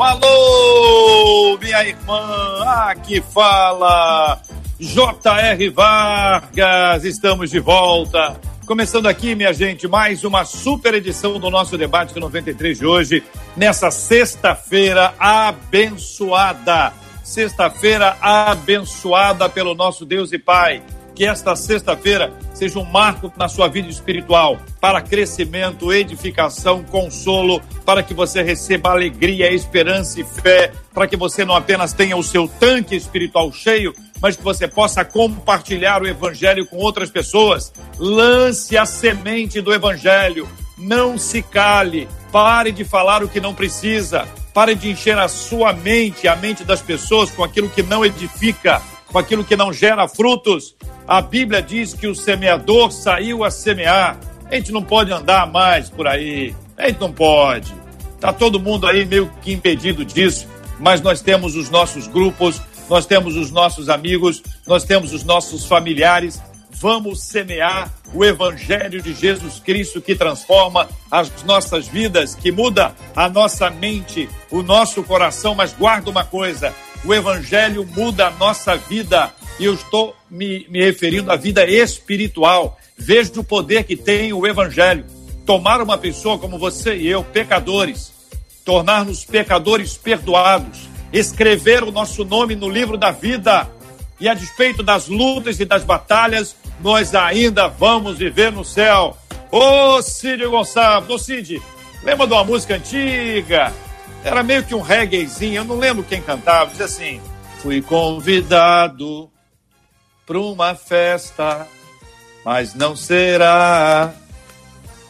Alô, minha irmã. Aqui fala J.R. Vargas. Estamos de volta. Começando aqui, minha gente, mais uma super edição do nosso debate 93 de hoje, nessa sexta-feira abençoada. Sexta-feira abençoada pelo nosso Deus e Pai. Que esta sexta-feira seja um marco na sua vida espiritual, para crescimento, edificação, consolo, para que você receba alegria, esperança e fé, para que você não apenas tenha o seu tanque espiritual cheio, mas que você possa compartilhar o evangelho com outras pessoas. Lance a semente do evangelho. Não se cale. Pare de falar o que não precisa. Pare de encher a sua mente, a mente das pessoas com aquilo que não edifica, com aquilo que não gera frutos. A Bíblia diz que o semeador saiu a semear. A gente não pode andar mais por aí. A gente não pode. Tá todo mundo aí meio que impedido disso, mas nós temos os nossos grupos, nós temos os nossos amigos, nós temos os nossos familiares. Vamos semear o Evangelho de Jesus Cristo que transforma as nossas vidas, que muda a nossa mente, o nosso coração. Mas guarda uma coisa: o Evangelho muda a nossa vida. E eu estou me, me referindo à vida espiritual. Veja o poder que tem o Evangelho. Tomar uma pessoa como você e eu, pecadores, tornar-nos pecadores perdoados, escrever o nosso nome no livro da vida. E a despeito das lutas e das batalhas, nós ainda vamos viver no céu. Ô Cid Gonçalves, ô Cid, lembra de uma música antiga? Era meio que um reggaezinho, eu não lembro quem cantava, dizia assim: Fui convidado para uma festa, mas não será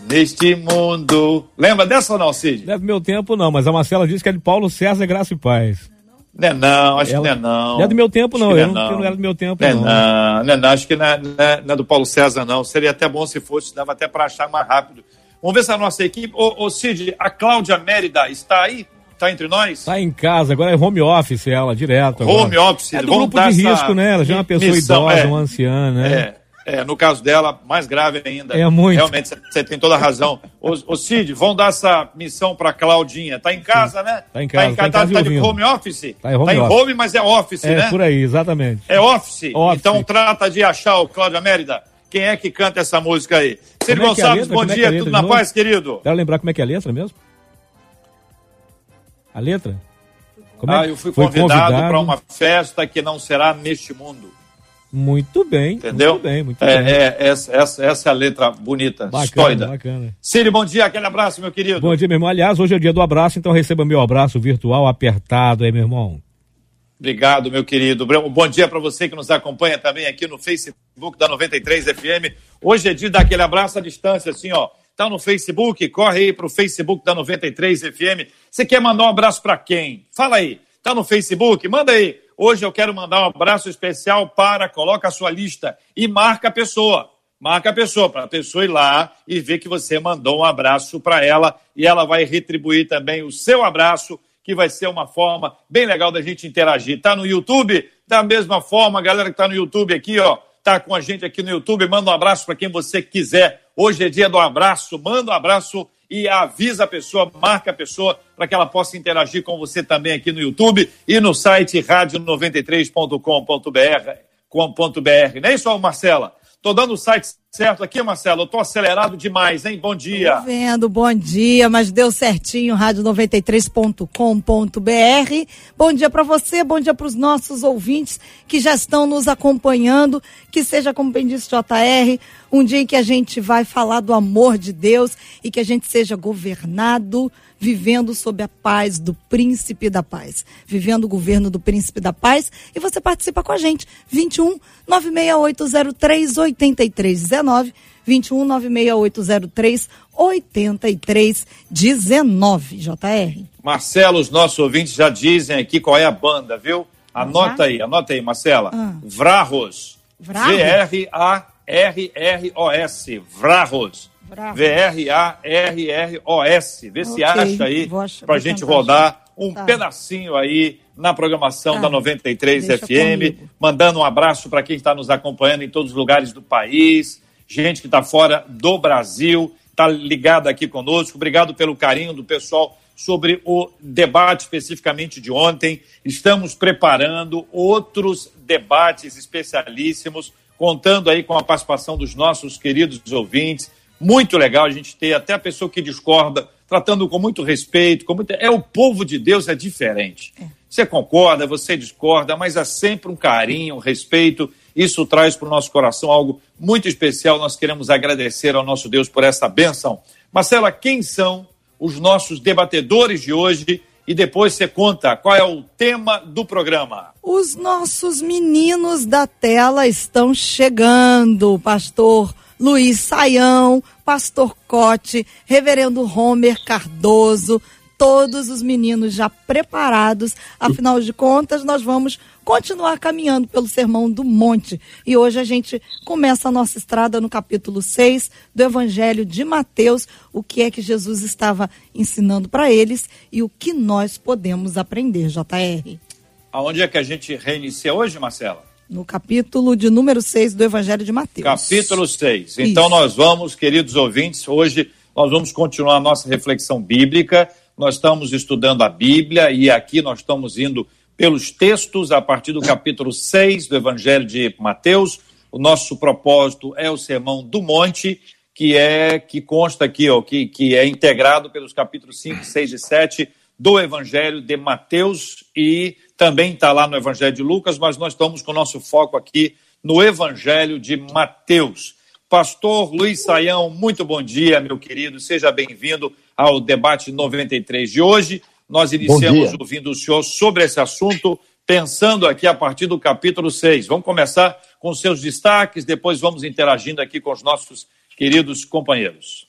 neste mundo. Lembra dessa ou não, Cid? Não é do meu tempo, não, mas a Marcela disse que é de Paulo César Graça e Paz. Não é não, acho Ela... que não é não. Não é do meu tempo, não. Não, é não. não era do meu tempo, não. É não, não, é não. Acho que não é, não, é, não é, do Paulo César, não. Seria até bom se fosse, dava até para achar mais rápido. Vamos ver se a nossa equipe. Ô, ô Cid, a Cláudia Mérida está aí? Está entre nós? Está em casa, agora é home office ela, direto. Agora. Home office. É do Vamos grupo de risco, né? Ela já é uma pessoa missão, idosa, é, uma anciã, né? É. É, no caso dela, mais grave ainda. É muito. Realmente, você tem toda a razão. ô, ô Cid, vão dar essa missão para Claudinha. Tá em casa, Sim. né? Tá em casa. Tá, em, tá, tá, tá de home office? Tá em home, tá em home mas é office, é, né? É por aí, exatamente. É office? office? Então trata de achar o Cláudia Mérida. Quem é que canta essa música aí? Cid é, é Gonçalves, bom como é dia, é tudo na paz, querido? Quero lembrar como é que é a letra mesmo? A letra? Como ah, eu fui convidado, convidado. para uma festa que não será neste mundo. Muito bem. Entendeu? Muito bem, muito é, bem. É, essa, essa, essa é a letra bonita, bacana, estoida. Bacana. Círio, bom dia, aquele abraço, meu querido. Bom dia, meu irmão. Aliás, hoje é o dia do abraço, então receba meu abraço virtual apertado aí, meu irmão. Obrigado, meu querido. Bom dia para você que nos acompanha também aqui no Facebook da 93 FM. Hoje é dia daquele abraço à distância, assim, ó. Tá no Facebook, corre aí pro Facebook da 93 FM. Você quer mandar um abraço para quem? Fala aí. Tá no Facebook? Manda aí. Hoje eu quero mandar um abraço especial para, coloca a sua lista e marca a pessoa. Marca a pessoa, para a pessoa ir lá e ver que você mandou um abraço para ela e ela vai retribuir também o seu abraço, que vai ser uma forma bem legal da gente interagir. Tá no YouTube? Da mesma forma, galera que tá no YouTube aqui, ó, tá com a gente aqui no YouTube, manda um abraço para quem você quiser. Hoje é dia do abraço, manda um abraço e avisa a pessoa, marca a pessoa para que ela possa interagir com você também aqui no YouTube e no site rádio93.com.br. Não é isso, Marcela? Tô dando o site certo aqui, Marcelo? Eu tô acelerado demais, hein? Bom dia. Tô vendo, bom dia, mas deu certinho, rádio93.com.br. Bom dia para você, bom dia para os nossos ouvintes que já estão nos acompanhando. Que seja, como bem disse JR, um dia em que a gente vai falar do amor de Deus e que a gente seja governado vivendo sob a paz do príncipe da paz, vivendo o governo do príncipe da paz. E você participa com a gente. 21 96803 8319 21 96803 8319, JR. Marcelo, os nossos ouvintes já dizem aqui qual é a banda, viu? Anota aí, anota aí, Marcela. Ah. Vrarros. V-R-A-R-R-O-S. Vrarros. V-R-A-R-R-O-S. Vê okay. se acha aí para gente rodar um tá. pedacinho aí na programação tá. da 93 Deixa FM. Comigo. Mandando um abraço para quem está nos acompanhando em todos os lugares do país. Gente que está fora do Brasil, está ligada aqui conosco. Obrigado pelo carinho do pessoal sobre o debate especificamente de ontem. Estamos preparando outros debates especialíssimos, contando aí com a participação dos nossos queridos ouvintes. Muito legal a gente ter até a pessoa que discorda, tratando com muito respeito. Com muito... É o povo de Deus, é diferente. É. Você concorda, você discorda, mas há sempre um carinho, um respeito. Isso traz para o nosso coração algo muito especial. Nós queremos agradecer ao nosso Deus por essa bênção. Marcela, quem são os nossos debatedores de hoje e depois você conta qual é o tema do programa. Os nossos meninos da tela estão chegando, pastor Luiz Saião, pastor Cote, reverendo Homer Cardoso, todos os meninos já preparados. Afinal de contas, nós vamos continuar caminhando pelo Sermão do Monte. E hoje a gente começa a nossa estrada no capítulo 6 do Evangelho de Mateus, o que é que Jesus estava ensinando para eles e o que nós podemos aprender, JR. Aonde é que a gente reinicia hoje, Marcela? No capítulo de número 6 do Evangelho de Mateus. Capítulo 6. Então Isso. nós vamos, queridos ouvintes, hoje nós vamos continuar a nossa reflexão bíblica. Nós estamos estudando a Bíblia e aqui nós estamos indo pelos textos a partir do capítulo 6 do Evangelho de Mateus. O nosso propósito é o Sermão do Monte, que é que consta aqui, ó, que, que é integrado pelos capítulos 5, 6 e 7 do Evangelho de Mateus e também está lá no Evangelho de Lucas, mas nós estamos com o nosso foco aqui no Evangelho de Mateus. Pastor Luiz Saião, muito bom dia, meu querido. Seja bem-vindo ao debate 93 de hoje. Nós iniciamos ouvindo o senhor sobre esse assunto, pensando aqui a partir do capítulo 6. Vamos começar com seus destaques, depois vamos interagindo aqui com os nossos queridos companheiros.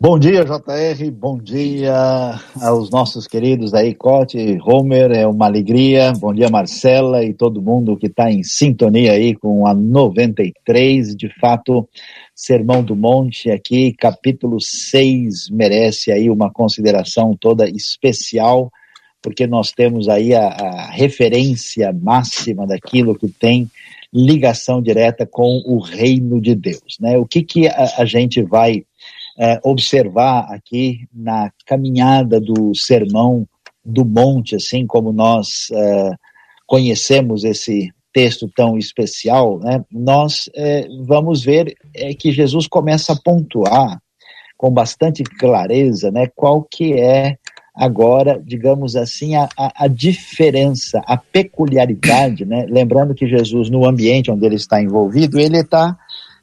Bom dia, JR, bom dia aos nossos queridos aí, Cote, Homer, é uma alegria. Bom dia, Marcela e todo mundo que está em sintonia aí com a 93. De fato, Sermão do Monte aqui, capítulo 6, merece aí uma consideração toda especial, porque nós temos aí a, a referência máxima daquilo que tem ligação direta com o reino de Deus. Né? O que, que a, a gente vai é, observar aqui na caminhada do Sermão do Monte, assim como nós é, conhecemos esse texto tão especial, né, nós é, vamos ver que Jesus começa a pontuar com bastante clareza né, qual que é agora, digamos assim, a, a, a diferença, a peculiaridade, né? lembrando que Jesus, no ambiente onde ele está envolvido, ele está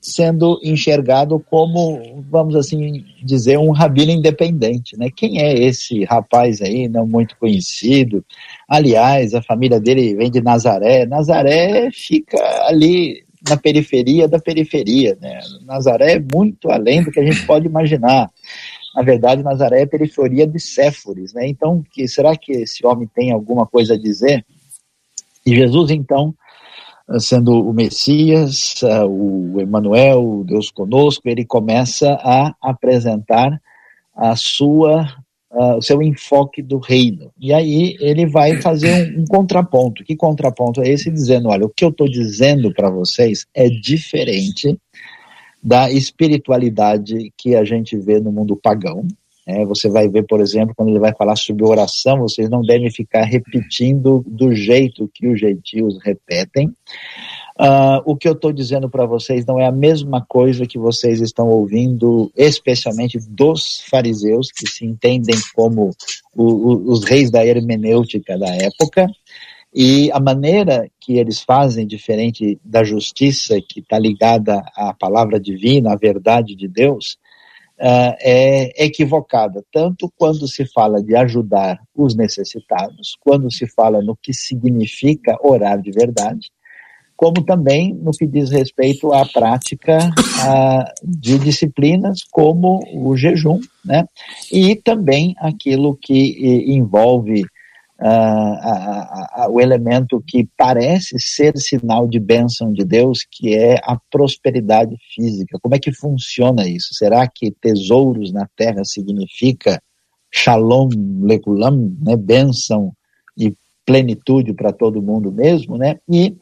sendo enxergado como, vamos assim dizer, um rabino independente, né? Quem é esse rapaz aí, não muito conhecido? Aliás, a família dele vem de Nazaré. Nazaré fica ali na periferia da periferia, né? Nazaré é muito além do que a gente pode imaginar. Na verdade, Nazaré é periferia de Séforis, né? Então, que, será que esse homem tem alguma coisa a dizer? E Jesus, então, sendo o Messias, o Emmanuel, o Deus conosco, ele começa a apresentar a sua o seu enfoque do reino. E aí ele vai fazer um, um contraponto. Que contraponto é esse? Dizendo, olha, o que eu estou dizendo para vocês é diferente da espiritualidade que a gente vê no mundo pagão, é, você vai ver, por exemplo, quando ele vai falar sobre oração, vocês não devem ficar repetindo do jeito que os gentios repetem. Uh, o que eu estou dizendo para vocês não é a mesma coisa que vocês estão ouvindo, especialmente dos fariseus, que se entendem como o, o, os reis da hermenêutica da época. E a maneira que eles fazem, diferente da justiça que está ligada à palavra divina, à verdade de Deus, uh, é equivocada, tanto quando se fala de ajudar os necessitados, quando se fala no que significa orar de verdade, como também no que diz respeito à prática uh, de disciplinas como o jejum, né? E também aquilo que envolve uh, o elemento que parece ser sinal de bênção de Deus, que é a prosperidade física. Como é que funciona isso? Será que tesouros na terra significa shalom lekulam, né, bênção e plenitude para todo mundo mesmo, né? E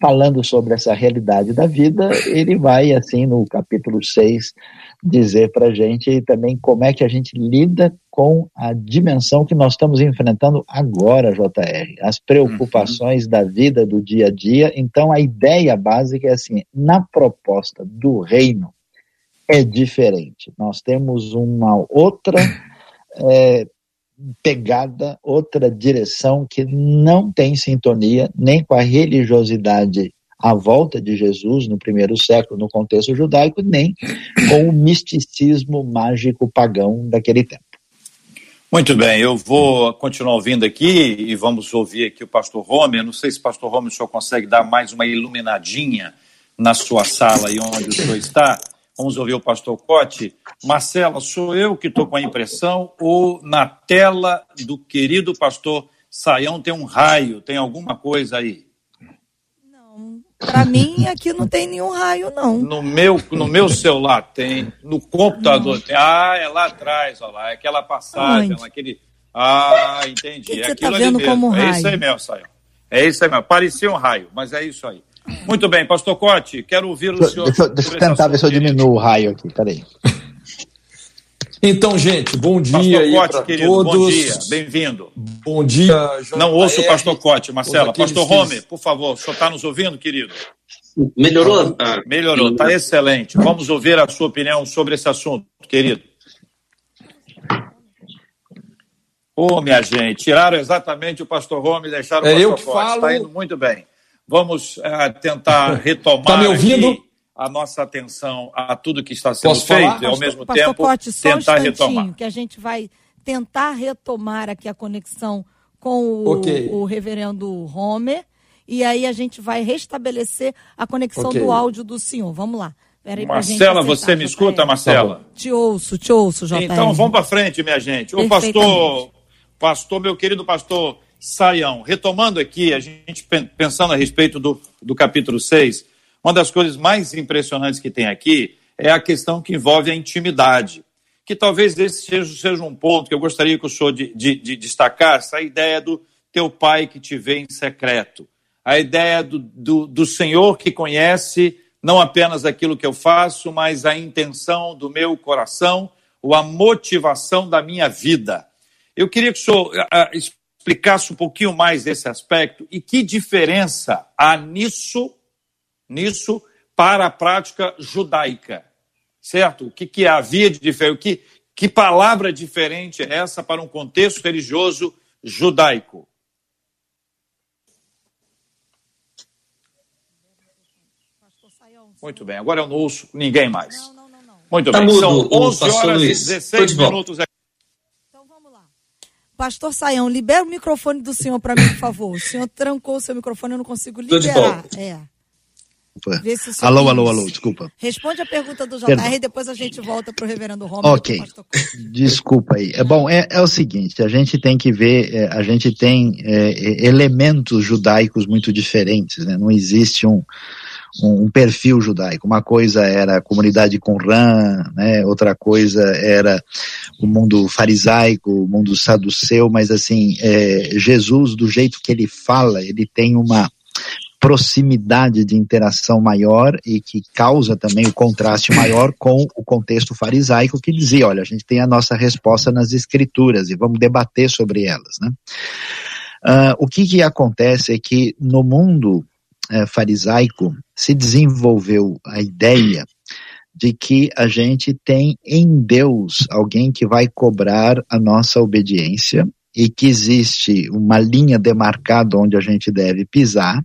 falando sobre essa realidade da vida, ele vai, assim, no capítulo 6, dizer para a gente também como é que a gente lida com a dimensão que nós estamos enfrentando agora, JR, as preocupações uhum. da vida do dia a dia. Então, a ideia básica é assim: na proposta do reino é diferente. Nós temos uma outra é, pegada, outra direção que não tem sintonia nem com a religiosidade à volta de Jesus no primeiro século, no contexto judaico, nem com o misticismo mágico pagão daquele tempo. Muito bem, eu vou continuar ouvindo aqui e vamos ouvir aqui o pastor Rome. Não sei se pastor Rome o senhor consegue dar mais uma iluminadinha na sua sala e onde o senhor está. Vamos ouvir o pastor Cote. Marcela, sou eu que estou com a impressão ou na tela do querido pastor Saião tem um raio, tem alguma coisa aí? Não, para mim aqui não tem nenhum raio, não. No meu, no meu celular tem, no computador não. tem. Ah, é lá atrás, olha lá, é aquela passagem, aquele... Ah, entendi. Que que é aquilo tá vendo mesmo. Como raio? É isso aí mesmo, Saião. É isso aí mesmo. Parecia um raio, mas é isso aí. Muito bem, pastor Cote, quero ouvir o senhor. Deixa, deixa eu tentar ver se eu diminuo o raio aqui, peraí. Então, gente, bom dia aí para todos. Bom dia, bem-vindo. Bom dia, João Não ouço o pastor Cote, Marcela. Pastor Rome, por favor, o senhor está nos ouvindo, querido? Melhorou? Ah, Melhorou, está excelente. Vamos ouvir a sua opinião sobre esse assunto, querido. Ô, oh, minha gente, tiraram exatamente o pastor Rome e deixaram é o pastor eu que Cote. Falo... Está indo muito bem. Vamos uh, tentar retomar tá me ouvindo? a nossa atenção a tudo que está sendo Posso feito falar? e, ao Pastor, mesmo Pastor tempo, Cote, só tentar um retomar. que a gente vai tentar retomar aqui a conexão com o, okay. o reverendo Homer e aí a gente vai restabelecer a conexão okay. do áudio do senhor. Vamos lá. Peraí Marcela, você me escuta, Marcela? Te ouço, te ouço, JR. Então vamos para frente, minha gente. O pastor, pastor, meu querido pastor Saião, retomando aqui, a gente pensando a respeito do, do capítulo 6, uma das coisas mais impressionantes que tem aqui é a questão que envolve a intimidade. Que talvez esse seja, seja um ponto que eu gostaria que o senhor de, de, de destacasse, a ideia do teu pai que te vê em secreto. A ideia do, do, do Senhor que conhece não apenas aquilo que eu faço, mas a intenção do meu coração, ou a motivação da minha vida. Eu queria que o senhor explicasse um pouquinho mais esse aspecto e que diferença há nisso, nisso para a prática judaica, certo? O que, que havia de diferente? Que, que palavra diferente é essa para um contexto religioso judaico? Muito bem, agora eu não ouço ninguém mais. Muito tá bem, mudo, são 11 horas e Luiz. 16 minutos. Lá. Pastor Saião, libera o microfone do senhor para mim, por favor. O senhor trancou o seu microfone, eu não consigo liberar. volta. É. Vê se o senhor Alô, alô, alô, desculpa. Responde a pergunta do JR Perdão. e depois a gente volta para o reverendo Romulo. Ok, desculpa aí. É bom, é, é o seguinte, a gente tem que ver, é, a gente tem é, é, elementos judaicos muito diferentes, né? Não existe um, um, um perfil judaico. Uma coisa era a comunidade Qumran, né? Outra coisa era o mundo farisaico, o mundo saduceu, mas assim, é, Jesus, do jeito que ele fala, ele tem uma proximidade de interação maior e que causa também o contraste maior com o contexto farisaico que dizia, olha, a gente tem a nossa resposta nas escrituras e vamos debater sobre elas, né? Uh, o que que acontece é que no mundo uh, farisaico se desenvolveu a ideia de que a gente tem em Deus alguém que vai cobrar a nossa obediência e que existe uma linha demarcada onde a gente deve pisar,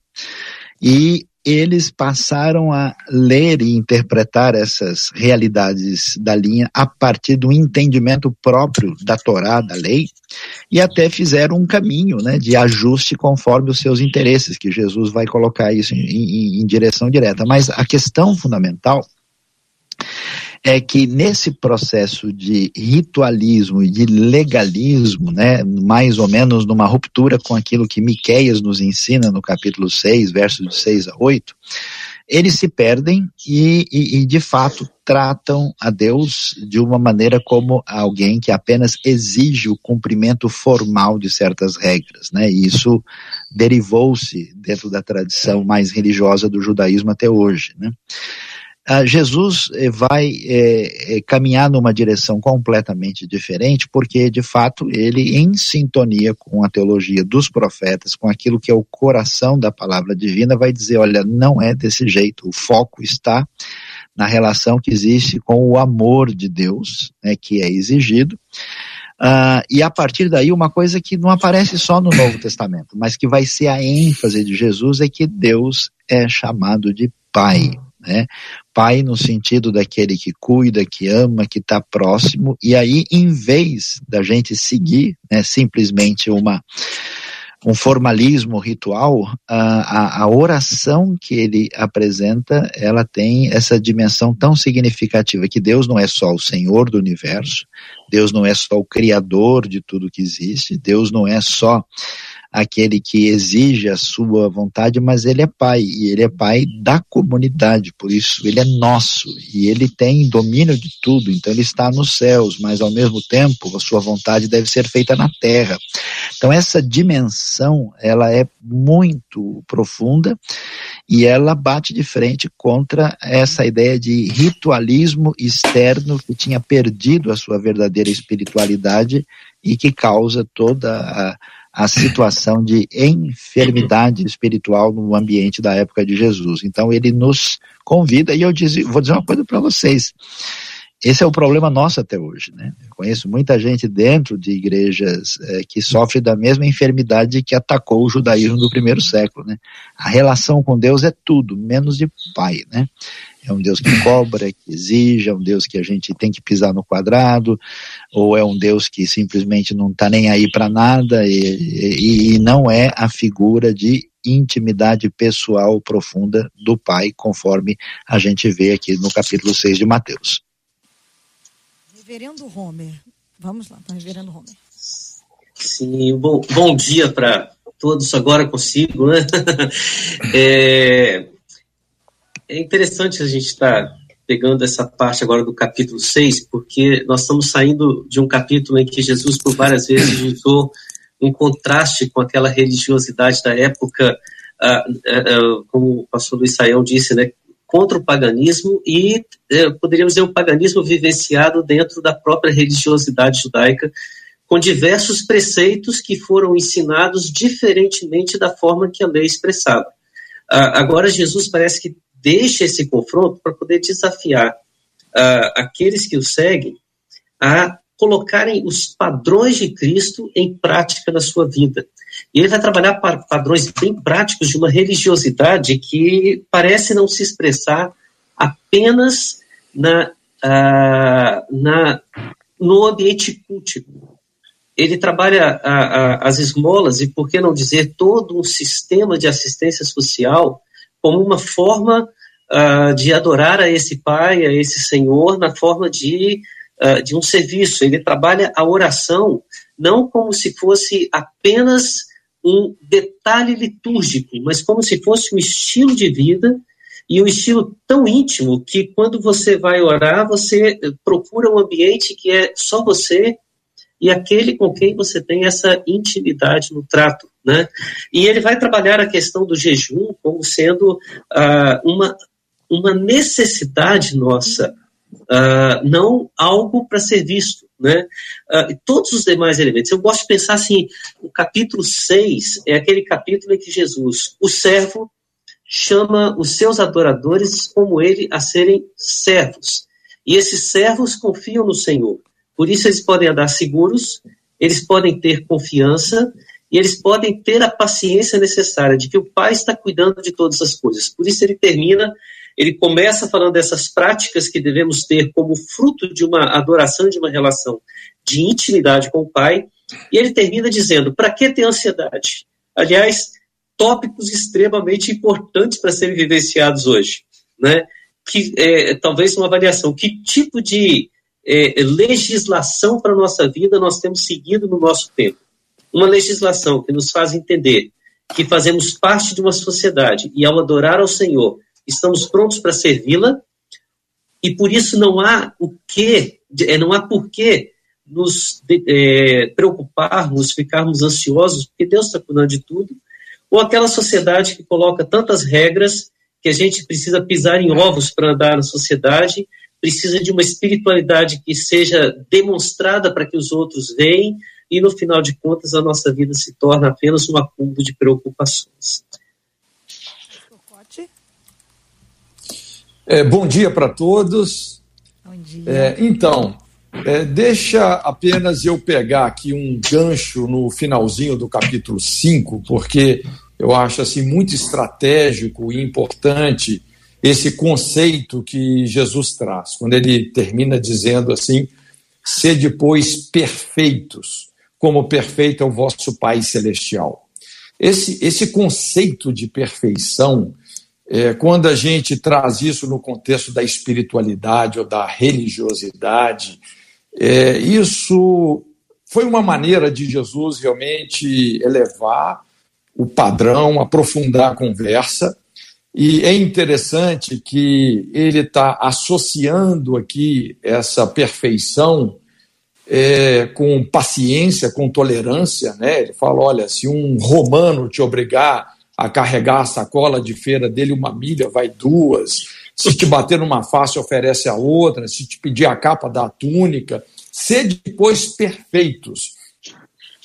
e eles passaram a ler e interpretar essas realidades da linha a partir do entendimento próprio da Torá, da lei, e até fizeram um caminho né, de ajuste conforme os seus interesses, que Jesus vai colocar isso em, em, em direção direta. Mas a questão fundamental é que nesse processo de ritualismo e de legalismo, né, mais ou menos numa ruptura com aquilo que Miqueias nos ensina no capítulo 6, versos de 6 a 8, eles se perdem e, e, e, de fato tratam a Deus de uma maneira como alguém que apenas exige o cumprimento formal de certas regras, né? E isso derivou-se dentro da tradição mais religiosa do judaísmo até hoje, né? Ah, Jesus eh, vai é, caminhar numa direção completamente diferente, porque de fato ele, em sintonia com a teologia dos profetas, com aquilo que é o coração da palavra divina, vai dizer: olha, não é desse jeito, o foco está na relação que existe com o amor de Deus, né, que é exigido. Uh, e a partir daí, uma coisa que não aparece só no Novo Testamento, mas que vai ser a ênfase de Jesus é que Deus é chamado de Pai. Né? Pai no sentido daquele que cuida, que ama, que está próximo, e aí, em vez da gente seguir né, simplesmente uma um formalismo ritual, a, a, oração que ele apresenta, ela tem essa dimensão tão significativa que Deus não é só o Senhor do universo, Deus não é só o Criador de tudo que existe, Deus não é só aquele que exige a sua vontade, mas ele é pai, e ele é pai da comunidade, por isso ele é nosso, e ele tem domínio de tudo, então ele está nos céus, mas ao mesmo tempo a sua vontade deve ser feita na terra. Então essa dimensão, ela é muito profunda, e ela bate de frente contra essa ideia de ritualismo externo que tinha perdido a sua verdadeira espiritualidade e que causa toda a a situação de enfermidade espiritual no ambiente da época de Jesus. Então ele nos convida, e eu diz, vou dizer uma coisa para vocês. Esse é o problema nosso até hoje, né? Eu conheço muita gente dentro de igrejas é, que sofre da mesma enfermidade que atacou o judaísmo do primeiro século, né? A relação com Deus é tudo, menos de pai, né? É um Deus que cobra, que exige, é um Deus que a gente tem que pisar no quadrado, ou é um Deus que simplesmente não está nem aí para nada e, e, e não é a figura de intimidade pessoal profunda do Pai, conforme a gente vê aqui no capítulo 6 de Mateus. Reverendo Homer, vamos lá, tá, Reverendo Homer. Sim, bom, bom dia para todos, agora consigo, né? é, é interessante a gente estar tá pegando essa parte agora do capítulo 6, porque nós estamos saindo de um capítulo em que Jesus, por várias vezes, usou um contraste com aquela religiosidade da época, uh, uh, como o pastor Luiz Saião disse, né, contra o paganismo e eh, poderíamos dizer o paganismo vivenciado dentro da própria religiosidade judaica, com diversos preceitos que foram ensinados diferentemente da forma que a lei expressava. agora Jesus parece que deixa esse confronto para poder desafiar uh, aqueles que o seguem a colocarem os padrões de Cristo em prática na sua vida. E ele vai trabalhar padrões bem práticos de uma religiosidade que parece não se expressar apenas na, uh, na, no ambiente cultivo. Ele trabalha a, a, as esmolas e, por que não dizer, todo um sistema de assistência social como uma forma uh, de adorar a esse Pai, a esse Senhor, na forma de, uh, de um serviço. Ele trabalha a oração não como se fosse apenas um detalhe litúrgico, mas como se fosse um estilo de vida e um estilo tão íntimo que quando você vai orar, você procura um ambiente que é só você e aquele com quem você tem essa intimidade no trato. Né? E ele vai trabalhar a questão do jejum como sendo uh, uma, uma necessidade nossa, uh, não algo para ser visto. Né? Uh, todos os demais elementos. Eu gosto de pensar assim: o capítulo 6 é aquele capítulo em que Jesus, o servo, chama os seus adoradores como ele a serem servos. E esses servos confiam no Senhor. Por isso eles podem andar seguros, eles podem ter confiança e eles podem ter a paciência necessária de que o Pai está cuidando de todas as coisas. Por isso ele termina, ele começa falando dessas práticas que devemos ter como fruto de uma adoração, de uma relação de intimidade com o Pai, e ele termina dizendo: para que ter ansiedade? Aliás, tópicos extremamente importantes para serem vivenciados hoje, né? que é, talvez uma avaliação, que tipo de é, legislação para a nossa vida nós temos seguido no nosso tempo? Uma legislação que nos faz entender que fazemos parte de uma sociedade e ao adorar ao Senhor estamos prontos para servi-la e por isso não há o que, é, não há porquê nos é, preocuparmos, ficarmos ansiosos, porque Deus está cuidando de tudo, ou aquela sociedade que coloca tantas regras que a gente precisa pisar em ovos para andar na sociedade, precisa de uma espiritualidade que seja demonstrada para que os outros vejam, e no final de contas a nossa vida se torna apenas um acúmulo de preocupações. É, bom dia para todos. Bom dia. É, então, é, deixa apenas eu pegar aqui um gancho no finalzinho do capítulo 5, porque eu acho assim muito estratégico e importante esse conceito que Jesus traz, quando ele termina dizendo assim: sede, pois, perfeitos, como perfeito é o vosso Pai Celestial. Esse, esse conceito de perfeição é, quando a gente traz isso no contexto da espiritualidade ou da religiosidade, é, isso foi uma maneira de Jesus realmente elevar o padrão, aprofundar a conversa. E é interessante que ele está associando aqui essa perfeição é, com paciência, com tolerância. Né? Ele fala: olha, se um romano te obrigar a carregar a sacola de feira dele uma milha, vai duas. Se te bater numa face, oferece a outra. Se te pedir a capa, dá a túnica. Sede, pois, perfeitos,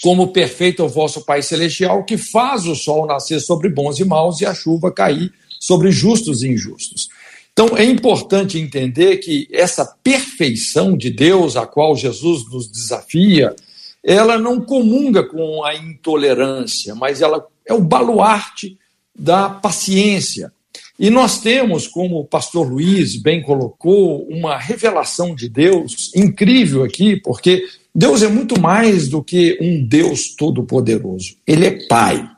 como perfeito é o vosso Pai Celestial, que faz o sol nascer sobre bons e maus e a chuva cair sobre justos e injustos. Então, é importante entender que essa perfeição de Deus, a qual Jesus nos desafia, ela não comunga com a intolerância, mas ela é o baluarte da paciência. E nós temos, como o pastor Luiz bem colocou, uma revelação de Deus incrível aqui, porque Deus é muito mais do que um Deus todo-poderoso. Ele é Pai.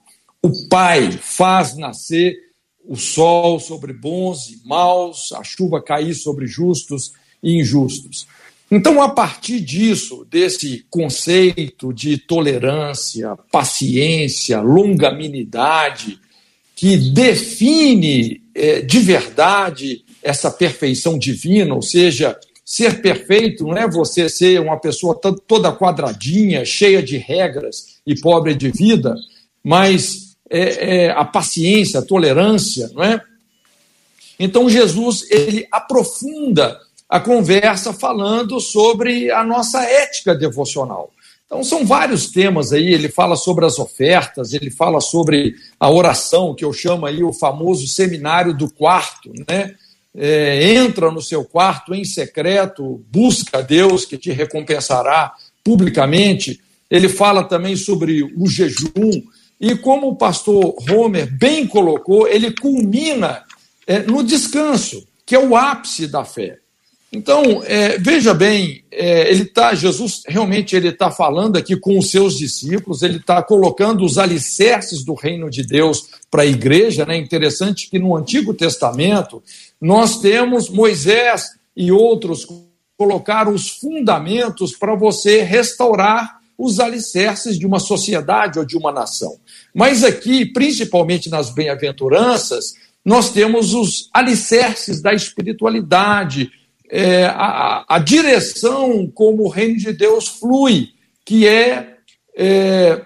O Pai faz nascer o sol sobre bons e maus, a chuva cair sobre justos e injustos. Então, a partir disso, desse conceito de tolerância, paciência, longanimidade, que define é, de verdade essa perfeição divina, ou seja, ser perfeito não é você ser uma pessoa toda quadradinha, cheia de regras e pobre de vida, mas é, é a paciência, a tolerância, não é? Então Jesus ele aprofunda a conversa falando sobre a nossa ética devocional. Então, são vários temas aí. Ele fala sobre as ofertas, ele fala sobre a oração, que eu chamo aí o famoso seminário do quarto, né? É, entra no seu quarto em secreto, busca Deus que te recompensará publicamente. Ele fala também sobre o jejum. E como o pastor Homer bem colocou, ele culmina é, no descanso, que é o ápice da fé. Então, é, veja bem, é, ele tá, Jesus realmente ele está falando aqui com os seus discípulos, ele está colocando os alicerces do reino de Deus para a igreja. Né? Interessante que no Antigo Testamento nós temos Moisés e outros colocaram os fundamentos para você restaurar os alicerces de uma sociedade ou de uma nação. Mas aqui, principalmente nas bem-aventuranças, nós temos os alicerces da espiritualidade, é, a, a, direção como o reino de Deus flui, que é, é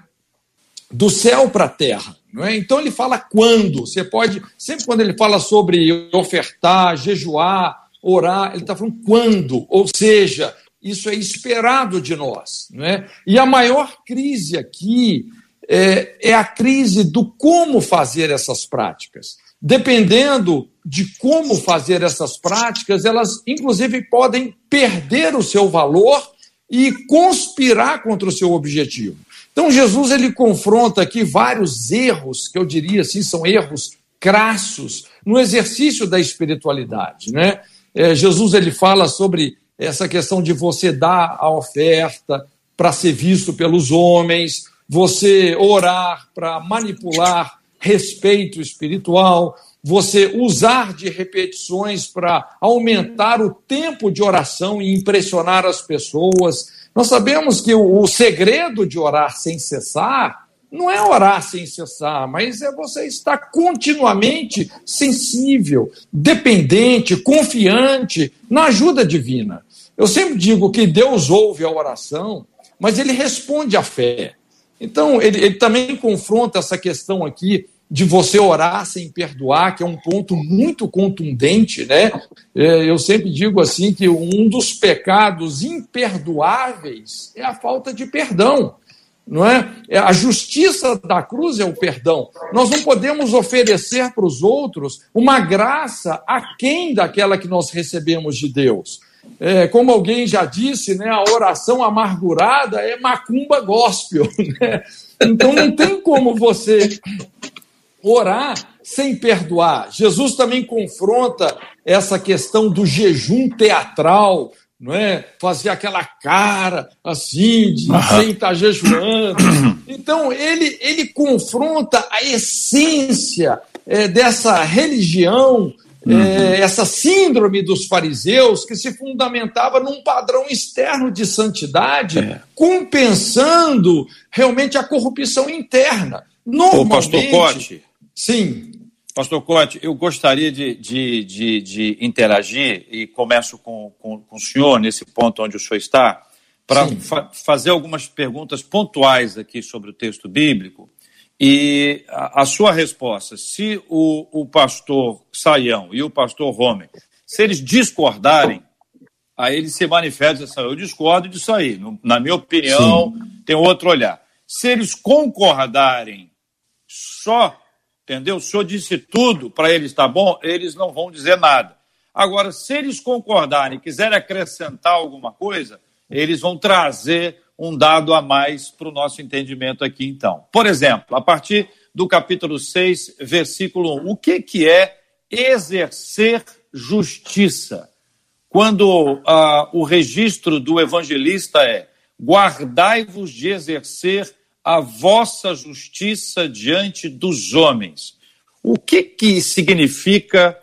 do céu para a terra. É? Então ele fala quando. Você pode, sempre quando ele fala sobre ofertar, jejuar, orar, ele está falando quando. Ou seja, isso é esperado de nós. Não é? E a maior crise aqui é, é a crise do como fazer essas práticas dependendo de como fazer essas práticas, elas inclusive podem perder o seu valor e conspirar contra o seu objetivo. Então Jesus ele confronta aqui vários erros, que eu diria assim, são erros crassos no exercício da espiritualidade, né? É, Jesus ele fala sobre essa questão de você dar a oferta para ser visto pelos homens, você orar para manipular respeito espiritual, você usar de repetições para aumentar o tempo de oração e impressionar as pessoas. Nós sabemos que o, segredo de orar sem cessar não é orar sem cessar, mas é você estar continuamente sensível, dependente, confiante na ajuda divina. Eu sempre digo que Deus ouve a oração, mas ele responde à fé. Então, ele, ele também confronta essa questão aqui de você orar sem perdoar, que é um ponto muito contundente, né? É, eu sempre digo assim que um dos pecados imperdoáveis é a falta de perdão. Não é? é a justiça da cruz é o perdão. Nós não podemos oferecer para os outros uma graça aquém daquela que nós recebemos de Deus. É, como alguém já disse, né, a oração amargurada é macumba gospel. Né? Então não tem como você orar sem perdoar. Jesus também confronta essa questão do jejum teatral, não é? Fazer aquela cara assim, de sem estar jejuando. Então, ele, ele confronta a essência é, dessa religião, uhum. é, essa síndrome dos fariseus, que se fundamentava num padrão externo de santidade, é. compensando realmente a corrupção interna. Normalmente, Ô, pastor Cote, Sim. Pastor Cote, eu gostaria de, de, de, de interagir e começo com, com, com, o senhor nesse ponto onde o senhor está, para fa fazer algumas perguntas pontuais aqui sobre o texto bíblico. E a, a sua resposta, se o, o pastor Saião e o pastor Homer, se eles discordarem, aí eles se manifestam assim, eu discordo disso aí. Na minha opinião, Sim. tem outro olhar. Se eles concordarem só entendeu? O senhor disse tudo, para eles está bom, eles não vão dizer nada. Agora, se eles concordarem e quiserem acrescentar alguma coisa, eles vão trazer um dado a mais para o nosso entendimento aqui, então. Por exemplo, a partir do capítulo 6, versículo 1, o que, que é exercer justiça? Quando uh, o registro do evangelista é guardai-vos de exercer a vossa justiça diante dos homens. O que, que significa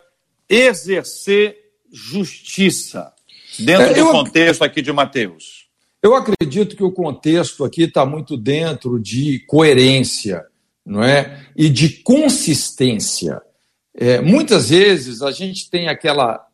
exercer justiça dentro é, do contexto aqui de Mateus? Eu acredito que o contexto aqui está muito dentro de coerência, não é? E de consistência. É, muitas vezes a gente tem aquela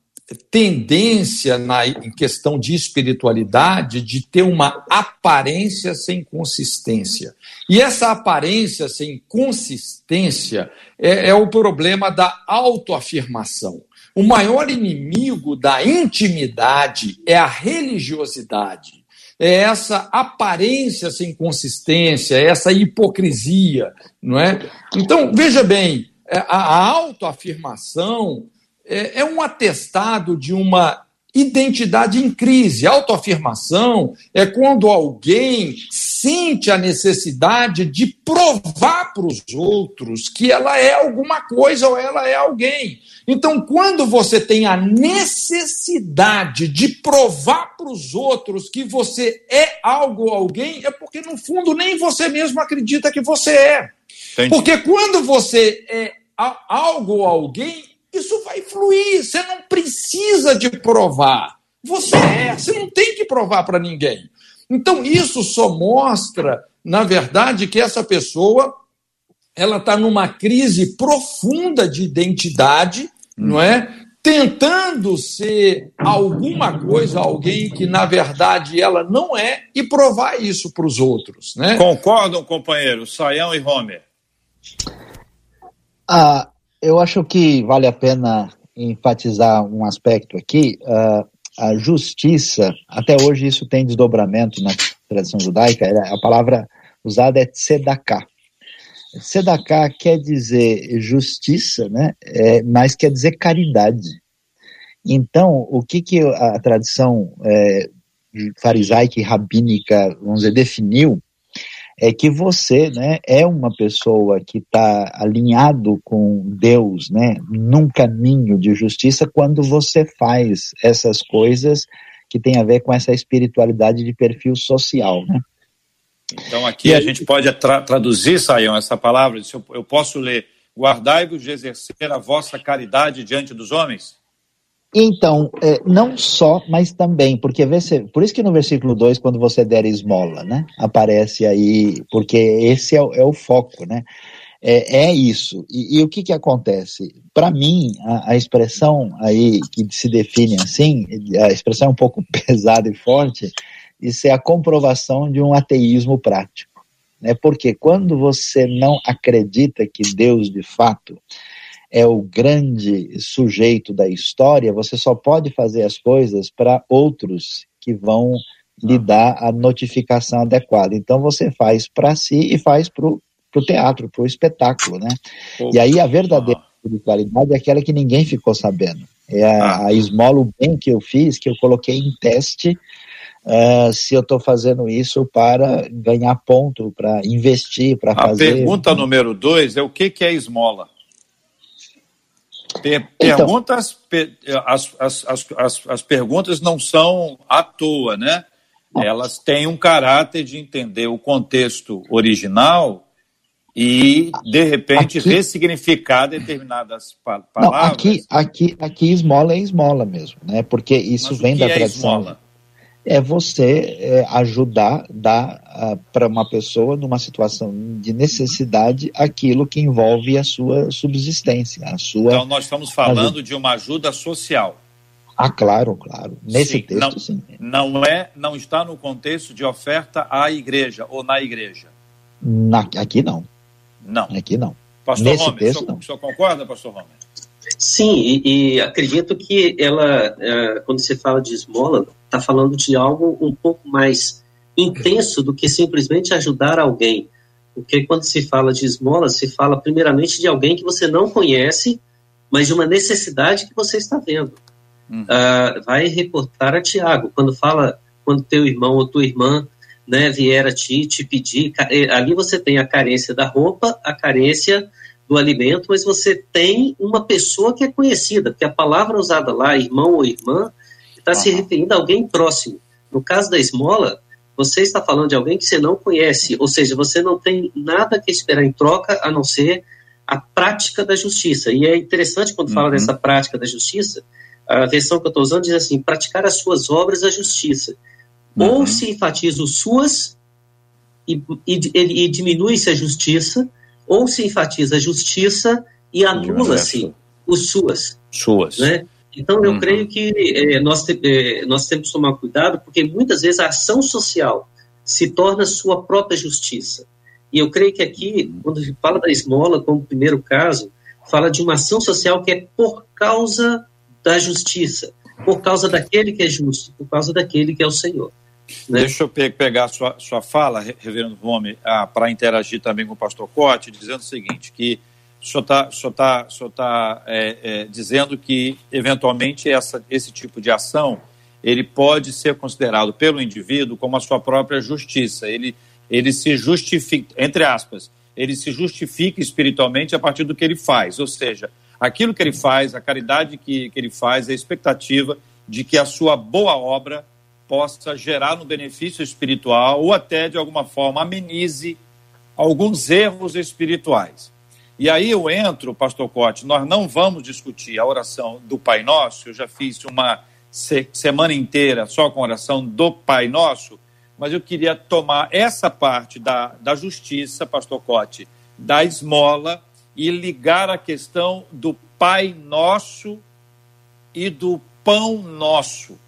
tendência na, em questão de espiritualidade de ter uma aparência sem consistência. E essa aparência sem consistência é, é o problema da autoafirmação. O maior inimigo da intimidade é a religiosidade. É essa aparência sem consistência, é essa hipocrisia, não é? Então, veja bem, é, a autoafirmação é, é um atestado de uma identidade em crise. Autoafirmação é quando alguém sente a necessidade de provar para os outros que ela é alguma coisa ou ela é alguém. Então, quando você tem a necessidade de provar para os outros que você é algo ou alguém, é porque no fundo nem você mesmo acredita que você é. Entendi. Porque quando você é algo ou alguém, isso vai fluir. Você não precisa de provar. Você é, você não tem que provar para ninguém. Então, isso só mostra, na verdade, que essa pessoa ela está numa crise profunda de identidade, não é? Tentando ser alguma coisa, alguém que na verdade ela não é, e provar isso para os outros. Né? Concordam, companheiro, Saião e Homer? Ah, eu acho que vale a pena enfatizar um aspecto aqui. Uh, a justiça, até hoje isso tem desdobramento na tradição judaica, é, a palavra usada é tzedakah. Tzedakah quer dizer justiça, né? É, mas quer dizer caridade. Então, o que, que a tradição é, farisaica e rabínica, vamos dizer, definiu é que você né, é uma pessoa que está alinhado com Deus, né, num caminho de justiça, quando você faz essas coisas que tem a ver com essa espiritualidade de perfil social, né? Então aqui e a gente pode tra traduzir, Saião, essa palavra, eu posso ler guardai-vos de exercer a vossa caridade diante dos homens? Então, é, não só, mas também, porque por isso que no versículo 2, quando você der esmola, né, aparece aí, porque esse é, é o foco, né? É, é isso. E, e, o que que acontece? Para mim, a, a, expressão aí que se define assim, a expressão é um pouco pesada e forte, isso é a comprovação de um ateísmo prático. Né? Porque quando você não acredita que Deus de fato é o grande sujeito da história, você só pode fazer as coisas para outros que vão lhe dar a notificação adequada. Então você faz para si e faz para o teatro, para o espetáculo, né? E aí a verdadeira espiritualidade é aquela que ninguém ficou sabendo. É a, ah. a esmola, o bem que eu fiz, que eu coloquei em teste uh, se eu estou fazendo isso para ganhar ponto, para investir, para fazer. A pergunta número dois é o que, que é esmola? Per então, perguntas, per as, as, as, as, perguntas não são à toa, né? Elas têm um caráter de entender o contexto original e, de repente, aqui, ressignificar determinadas pa palavras. Não, aqui, aqui, aqui esmola é esmola mesmo, né? Porque isso Mas vem da é tradição. Esmola? É você é, ajudar, dar uh, para uma pessoa numa situação de necessidade aquilo que envolve a sua subsistência, a sua. Então nós estamos falando ajuda. de uma ajuda social. Ah, claro, claro. Nesse sim, texto, não, sim. Não é, não está no contexto de oferta à igreja ou na igreja. Na, aqui não. Não. Aqui não. Pastor Nesse Homer, texto, o senhor, não. o senhor concorda, pastor Homer? Sim, e, e, acredito que ela, é, quando você fala de esmola, está falando de algo um pouco mais intenso do que simplesmente ajudar alguém. Porque quando se fala de esmola, se fala primeiramente de alguém que você não conhece, mas de uma necessidade que você está vendo. Uhum. Uh, vai reportar a Tiago, quando fala, quando teu irmão ou tua irmã né, vier a ti te pedir, eh, ali você tem a carência da roupa, a carência do alimento, mas você tem uma pessoa que é conhecida, porque a palavra usada lá, irmão ou irmã, está se referindo a alguém próximo. No caso da esmola, você está falando de alguém que você não conhece, ou seja, você não tem nada que esperar em troca a não ser a prática da justiça. E é interessante quando uhum. fala dessa prática da justiça, a versão que eu estou usando diz assim: praticar as suas obras a justiça. Uhum. Ou se enfatiza os suas e, e, e diminui-se a justiça, ou se enfatiza a justiça e anula-se os suas. Suas. Né? Então, eu uhum. creio que é, nós, é, nós temos que tomar cuidado, porque muitas vezes a ação social se torna sua própria justiça. E eu creio que aqui, quando se fala da esmola, como primeiro caso, fala de uma ação social que é por causa da justiça, por causa daquele que é justo, por causa daquele que é o Senhor. Né? Deixa eu pe pegar sua, sua fala, reverendo Rome, ah, para interagir também com o pastor Cote, dizendo o seguinte, que o senhor está tá, tá, é, é, dizendo que, eventualmente, essa, esse tipo de ação ele pode ser considerado pelo indivíduo como a sua própria justiça. Ele, ele se justifica, entre aspas, ele se justifica espiritualmente a partir do que ele faz. Ou seja, aquilo que ele faz, a caridade que, que ele faz, a expectativa de que a sua boa obra possa gerar um benefício espiritual ou até, de alguma forma, amenize alguns erros espirituais. E aí eu entro, pastor Cote, nós não vamos discutir a oração do Pai Nosso, eu já fiz uma semana inteira só com a oração do Pai Nosso, mas eu queria tomar essa parte da, da justiça, pastor Cote, da esmola, e ligar a questão do Pai Nosso e do Pão Nosso.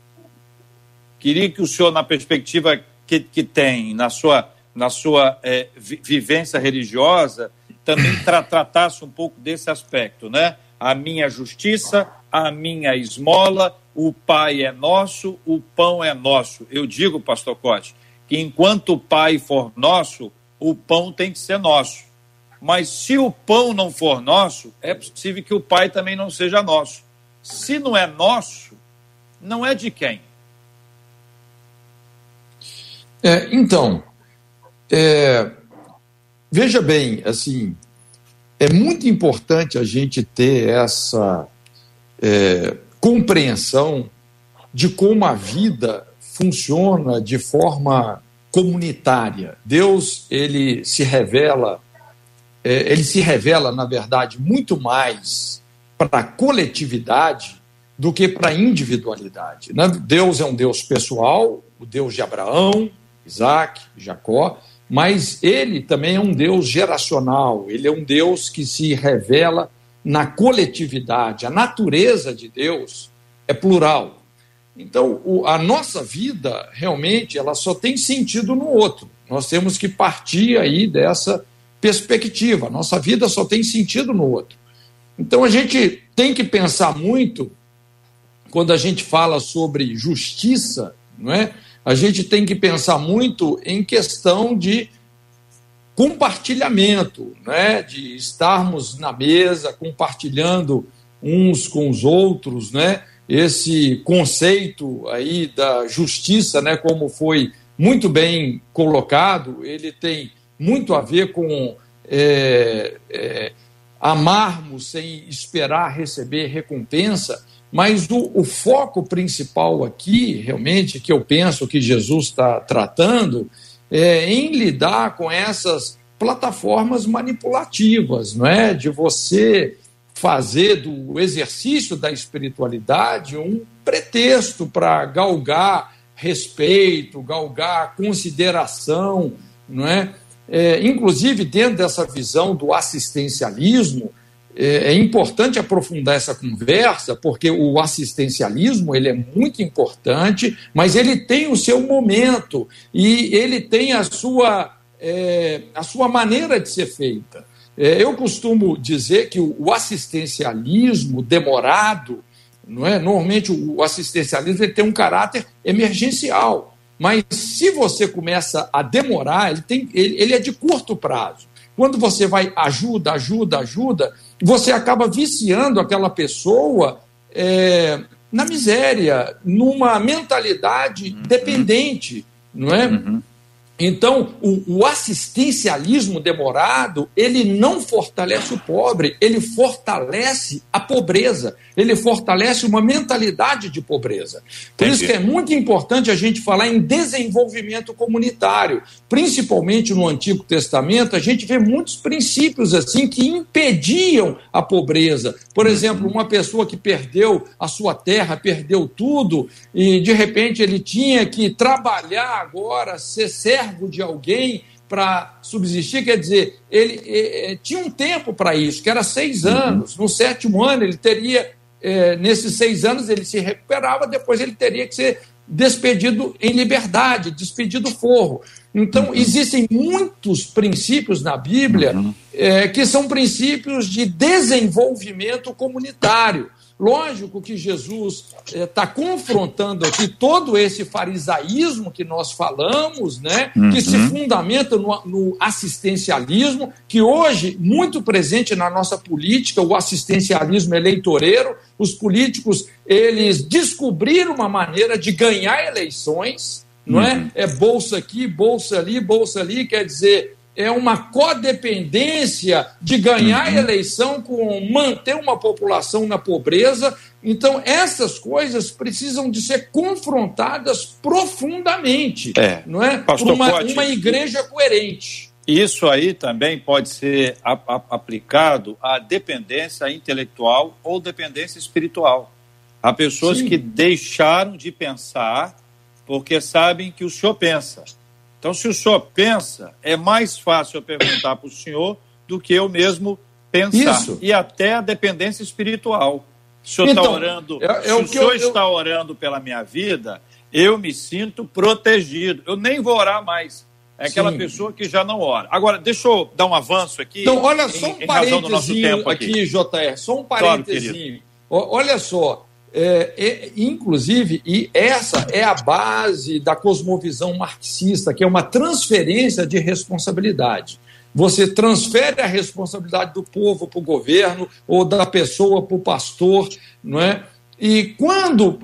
Queria que o senhor, na perspectiva que, que tem, na sua, na sua é, vivência religiosa, também tra tratasse um pouco desse aspecto, né? A minha justiça, a minha esmola, o Pai é nosso, o pão é nosso. Eu digo, pastor Cote, que enquanto o Pai for nosso, o pão tem que ser nosso. Mas se o pão não for nosso, é possível que o Pai também não seja nosso. Se não é nosso, não é de quem? É, então, é, veja bem, assim, é muito importante a gente ter essa é, compreensão de como a vida funciona de forma comunitária. Deus ele se revela é, ele se revela, na verdade, muito mais para a coletividade do que para a individualidade. Né? Deus é um Deus pessoal, o Deus de Abraão, Isaac, Jacó, mas ele também é um Deus geracional, ele é um Deus que se revela na coletividade. A natureza de Deus é plural. Então, o, a nossa vida realmente ela só tem sentido no outro. Nós temos que partir aí dessa perspectiva. A nossa vida só tem sentido no outro. Então, a gente tem que pensar muito quando a gente fala sobre justiça, não é? A gente tem que pensar muito em questão de compartilhamento, né? De estarmos na mesa compartilhando uns com os outros, né? esse conceito aí da justiça, né, como foi muito bem colocado, ele tem muito a ver com é, é, amarmos sem esperar receber recompensa, mas o, o, foco principal aqui, realmente, que eu penso que Jesus está tratando, é em lidar com essas plataformas manipulativas, não é? De você fazer do exercício da espiritualidade um pretexto para galgar respeito, galgar consideração, não é? é? Inclusive, dentro dessa visão do assistencialismo, é, é importante aprofundar essa conversa, porque o assistencialismo ele é muito importante, mas ele tem o seu momento e ele tem a sua, é, a sua maneira de ser feita. É, eu costumo dizer que o assistencialismo demorado, não é? Normalmente o assistencialismo ele tem um caráter emergencial, mas se você começa a demorar, ele, tem, ele, ele é de curto prazo. Quando você vai ajuda, ajuda, ajuda, você acaba viciando aquela pessoa é, na miséria, numa mentalidade uhum. dependente, não é? Uhum. Então, o, o, assistencialismo demorado, ele não fortalece o pobre, ele fortalece a pobreza, ele fortalece uma mentalidade de pobreza. Por Entendi. isso que é muito importante a gente falar em desenvolvimento comunitário. Principalmente no Antigo Testamento, a gente vê muitos princípios assim que impediam a pobreza. Por uhum. exemplo, uma pessoa que perdeu a sua terra, perdeu tudo, e de repente ele tinha que trabalhar agora, ser servo de alguém para subsistir, quer dizer, ele, tinha um tempo para isso, que era seis uhum. anos. No sétimo ano, ele teria, é, nesses seis anos, ele se recuperava, depois ele teria que ser despedido em liberdade, despedido forro. Então, uhum. existem muitos princípios na Bíblia uhum. é, que são princípios de desenvolvimento comunitário. Lógico que Jesus está eh, confrontando aqui todo esse farisaísmo que nós falamos, né, uhum. que se fundamenta no, no, assistencialismo, que hoje, muito presente na nossa política, o assistencialismo eleitoreiro, os políticos, eles descobriram uma maneira de ganhar eleições, não é? Uhum. É bolsa aqui, bolsa ali, bolsa ali, quer dizer, é uma codependência de ganhar uhum. eleição com manter uma população na pobreza. Então, essas coisas precisam de ser confrontadas profundamente, é. não é? Pastor Por uma, uma igreja coerente. Isso aí também pode ser a, a, aplicado à dependência intelectual ou dependência espiritual. Há pessoas Sim. que deixaram de pensar porque sabem que o senhor pensa. Então, se o senhor pensa, é mais fácil eu perguntar para o senhor do que eu mesmo pensar. Isso. E até a dependência espiritual. Se o senhor está então, orando, é, é se o, senhor eu, está orando pela minha vida, eu me sinto protegido. Eu nem vou orar mais. É aquela Sim. pessoa que já não ora. Agora, deixa eu dar um avanço aqui. Então, olha só um parênteses aqui, aqui, JR, só um parênteses. Claro, olha só, é, é, inclusive, e essa é a base da cosmovisão marxista, que é uma transferência de responsabilidade. Você transfere a responsabilidade do povo para o governo ou da pessoa para o pastor, não é? E quando,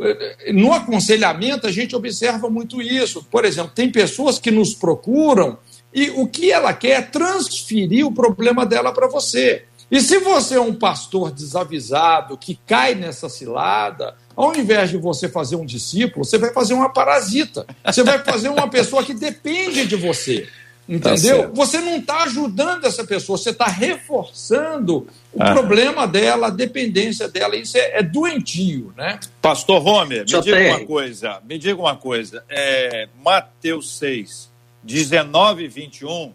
no aconselhamento, a gente observa muito isso. Por exemplo, tem pessoas que nos procuram e o que ela quer é transferir o problema dela para você. E se você é um pastor desavisado que cai nessa cilada, ao invés de você fazer um discípulo, você vai fazer uma parasita. Você vai fazer uma pessoa que depende de você. Entendeu? Tá você não está ajudando essa pessoa, você está reforçando o ah. problema dela, a dependência dela. Isso é, é doentio, né? Pastor Homer, me diga uma coisa. Me diga uma coisa. É, Mateus 6, 19 e 21,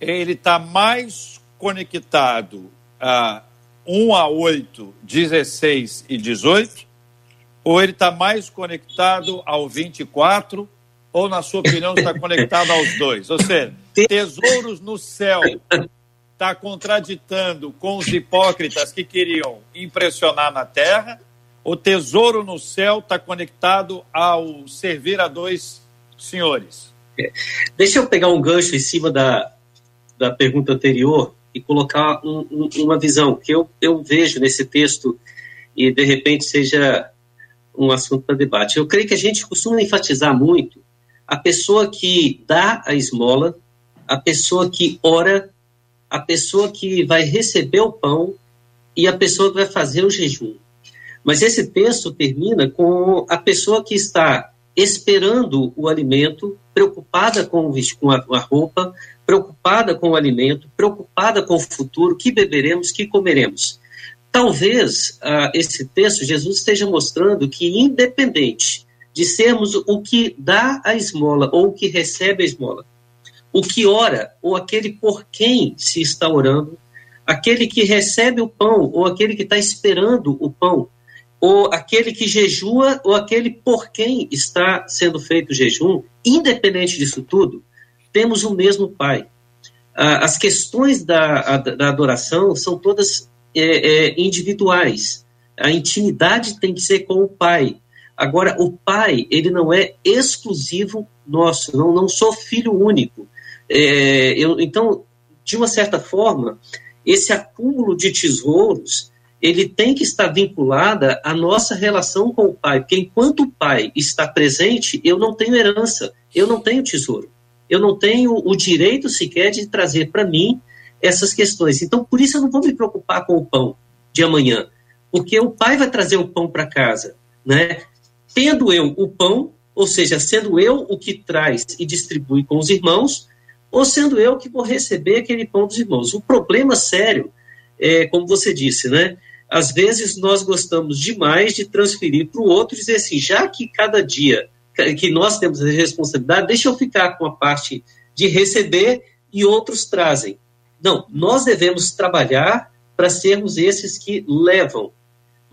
ele está mais conectado a 1 a 8, 16 e 18? Ou ele está mais conectado ao 24 ou, na sua opinião, está conectado aos dois? Ou seja, tesouros no céu está contraditando com os hipócritas que queriam impressionar na terra, o tesouro no céu está conectado ao servir a dois senhores? Deixa eu pegar um gancho em cima da, da pergunta anterior e colocar um, um, uma visão que eu, eu vejo nesse texto e de repente seja um assunto para debate. Eu creio que a gente costuma enfatizar muito a pessoa que dá a esmola, a pessoa que ora, a pessoa que vai receber o pão e a pessoa que vai fazer o jejum. Mas esse texto termina com a pessoa que está esperando o alimento, preocupada com, a roupa, preocupada com o alimento, preocupada com o futuro, que beberemos, que comeremos. Talvez uh, esse texto, Jesus esteja mostrando que, independente de sermos o que dá a esmola ou o que recebe a esmola. O que ora, ou aquele por quem se está orando, aquele que recebe o pão, ou aquele que está esperando o pão, ou aquele que jejua, ou aquele por quem está sendo feito o jejum, independente disso tudo, temos o mesmo Pai. As questões da, da adoração são todas é, é, individuais. A intimidade tem que ser com o Pai. Agora, o pai, ele não é exclusivo nosso, não, não sou filho único. É, eu, então, de uma certa forma, esse acúmulo de tesouros, ele tem que estar vinculada à nossa relação com o pai, porque enquanto o pai está presente, eu não tenho herança, eu não tenho tesouro. Eu não tenho o direito sequer de trazer para mim essas questões. Então, por isso eu não vou me preocupar com o pão de amanhã, porque o pai vai trazer o pão para casa, né? tendo eu o pão, ou seja, sendo eu o que traz e distribui com os irmãos, ou sendo eu que vou receber aquele pão dos irmãos. O problema sério é, como você disse, né? Às vezes nós gostamos demais de transferir para o outro e dizer assim, já que cada dia que nós temos a responsabilidade, deixa eu ficar com a parte de receber e outros trazem. Não, nós devemos trabalhar para sermos esses que levam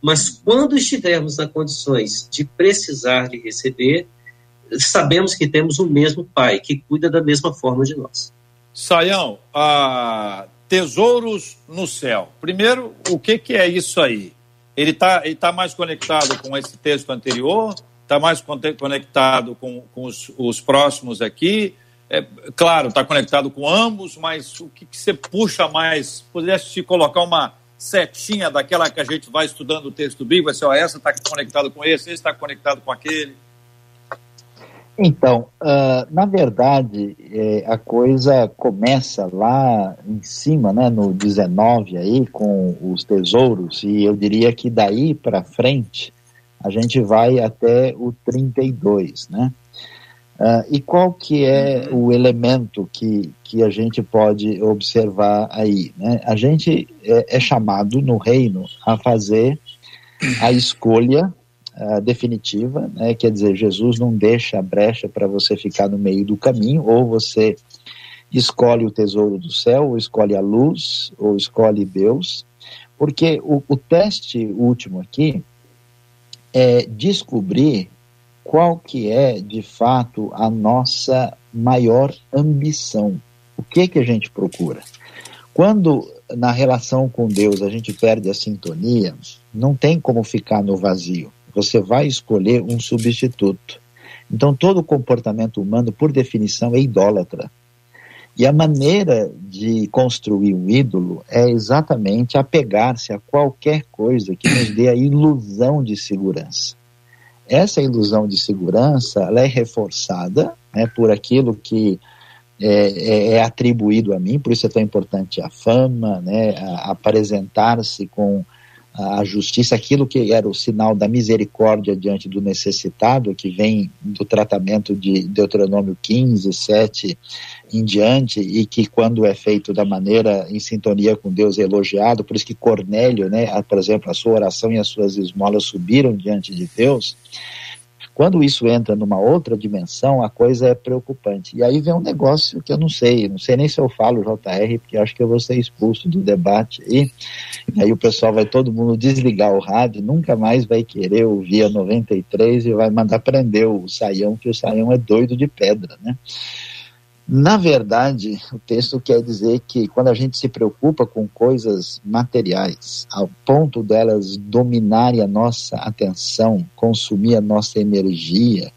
mas quando estivermos nas condições de precisar de receber, sabemos que temos o mesmo Pai, que cuida da mesma forma de nós. Saião, ah, tesouros no céu. Primeiro, o que, que é isso aí? Ele está ele tá mais conectado com esse texto anterior? Está mais conectado com, com os, os próximos aqui? É, claro, está conectado com ambos, mas o que, que você puxa mais? Pudesse te colocar uma, setinha daquela que a gente vai estudando o texto bíblico, assim, ó, essa está conectado com esse, esse está conectado com aquele? Então, uh, na verdade, é, a coisa começa lá em cima, né, no 19 aí, com os tesouros, e eu diria que daí para frente a gente vai até o 32, né? Uh, e qual que é o elemento que, que a gente pode observar aí? Né? A gente é, é chamado no reino a fazer a escolha uh, definitiva, né? quer dizer, Jesus não deixa a brecha para você ficar no meio do caminho, ou você escolhe o tesouro do céu, ou escolhe a luz, ou escolhe Deus, porque o, o teste último aqui é descobrir qual que é, de fato, a nossa maior ambição. O que que a gente procura? Quando na relação com Deus a gente perde a sintonia, não tem como ficar no vazio. Você vai escolher um substituto. Então todo comportamento humano, por definição, é idólatra. E a maneira de construir um ídolo é exatamente apegar-se a qualquer coisa que nos dê a ilusão de segurança. Essa ilusão de segurança ela é reforçada né, por aquilo que é, é, é, atribuído a mim, por isso é tão importante a fama, né, apresentar-se com a justiça, aquilo que era o sinal da misericórdia diante do necessitado, que vem do tratamento de Deuteronômio 15, 7 em diante, e que quando é feito da maneira em sintonia com Deus é elogiado, por isso que Cornélio, né, por exemplo, a sua oração e as suas esmolas subiram diante de Deus, quando isso entra numa outra dimensão, a coisa é preocupante. E aí vem um negócio que eu não sei, não sei nem se eu falo JR, porque acho que eu vou ser expulso do debate. E, e aí o pessoal vai todo mundo desligar o rádio, nunca mais vai querer ouvir a 93 e vai mandar prender o Saião, que o Saião é doido de pedra, né? Na verdade, o texto quer dizer que quando a gente se preocupa com coisas materiais, ao ponto delas dominarem a nossa atenção, consumir a nossa energia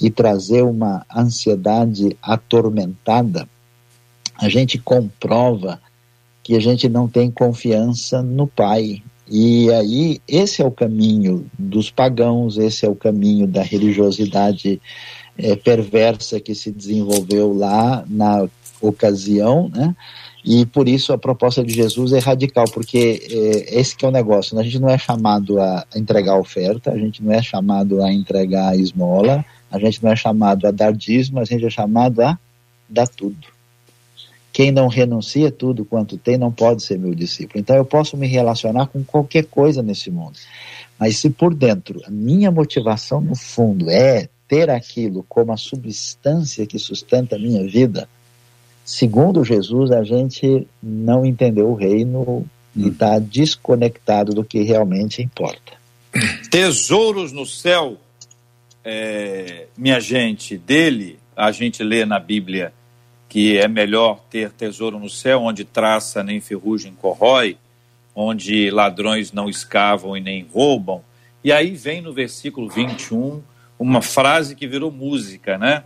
e trazer uma ansiedade atormentada, a gente comprova que a gente não tem confiança no Pai. E aí, esse é o caminho dos pagãos, esse é o caminho da religiosidade é, perversa que se desenvolveu lá na ocasião, né? E por isso a proposta de Jesus é radical, porque é, esse que é o negócio. Né? A gente não é chamado a entregar oferta, a gente não é chamado a entregar esmola, a gente não é chamado a dar dízimo, a gente é chamado a dar tudo. Quem não renuncia tudo quanto tem não pode ser meu discípulo. Então eu posso me relacionar com qualquer coisa nesse mundo. Mas se por dentro a minha motivação no fundo é ter aquilo como a substância que sustenta a minha vida, segundo Jesus, a gente não entendeu o reino e está desconectado do que realmente importa. Tesouros no céu, é, minha gente, dele, a gente lê na Bíblia que é melhor ter tesouro no céu, onde traça nem ferrugem corrói, onde ladrões não escavam e nem roubam. E aí vem no versículo 21 uma frase que virou música, né?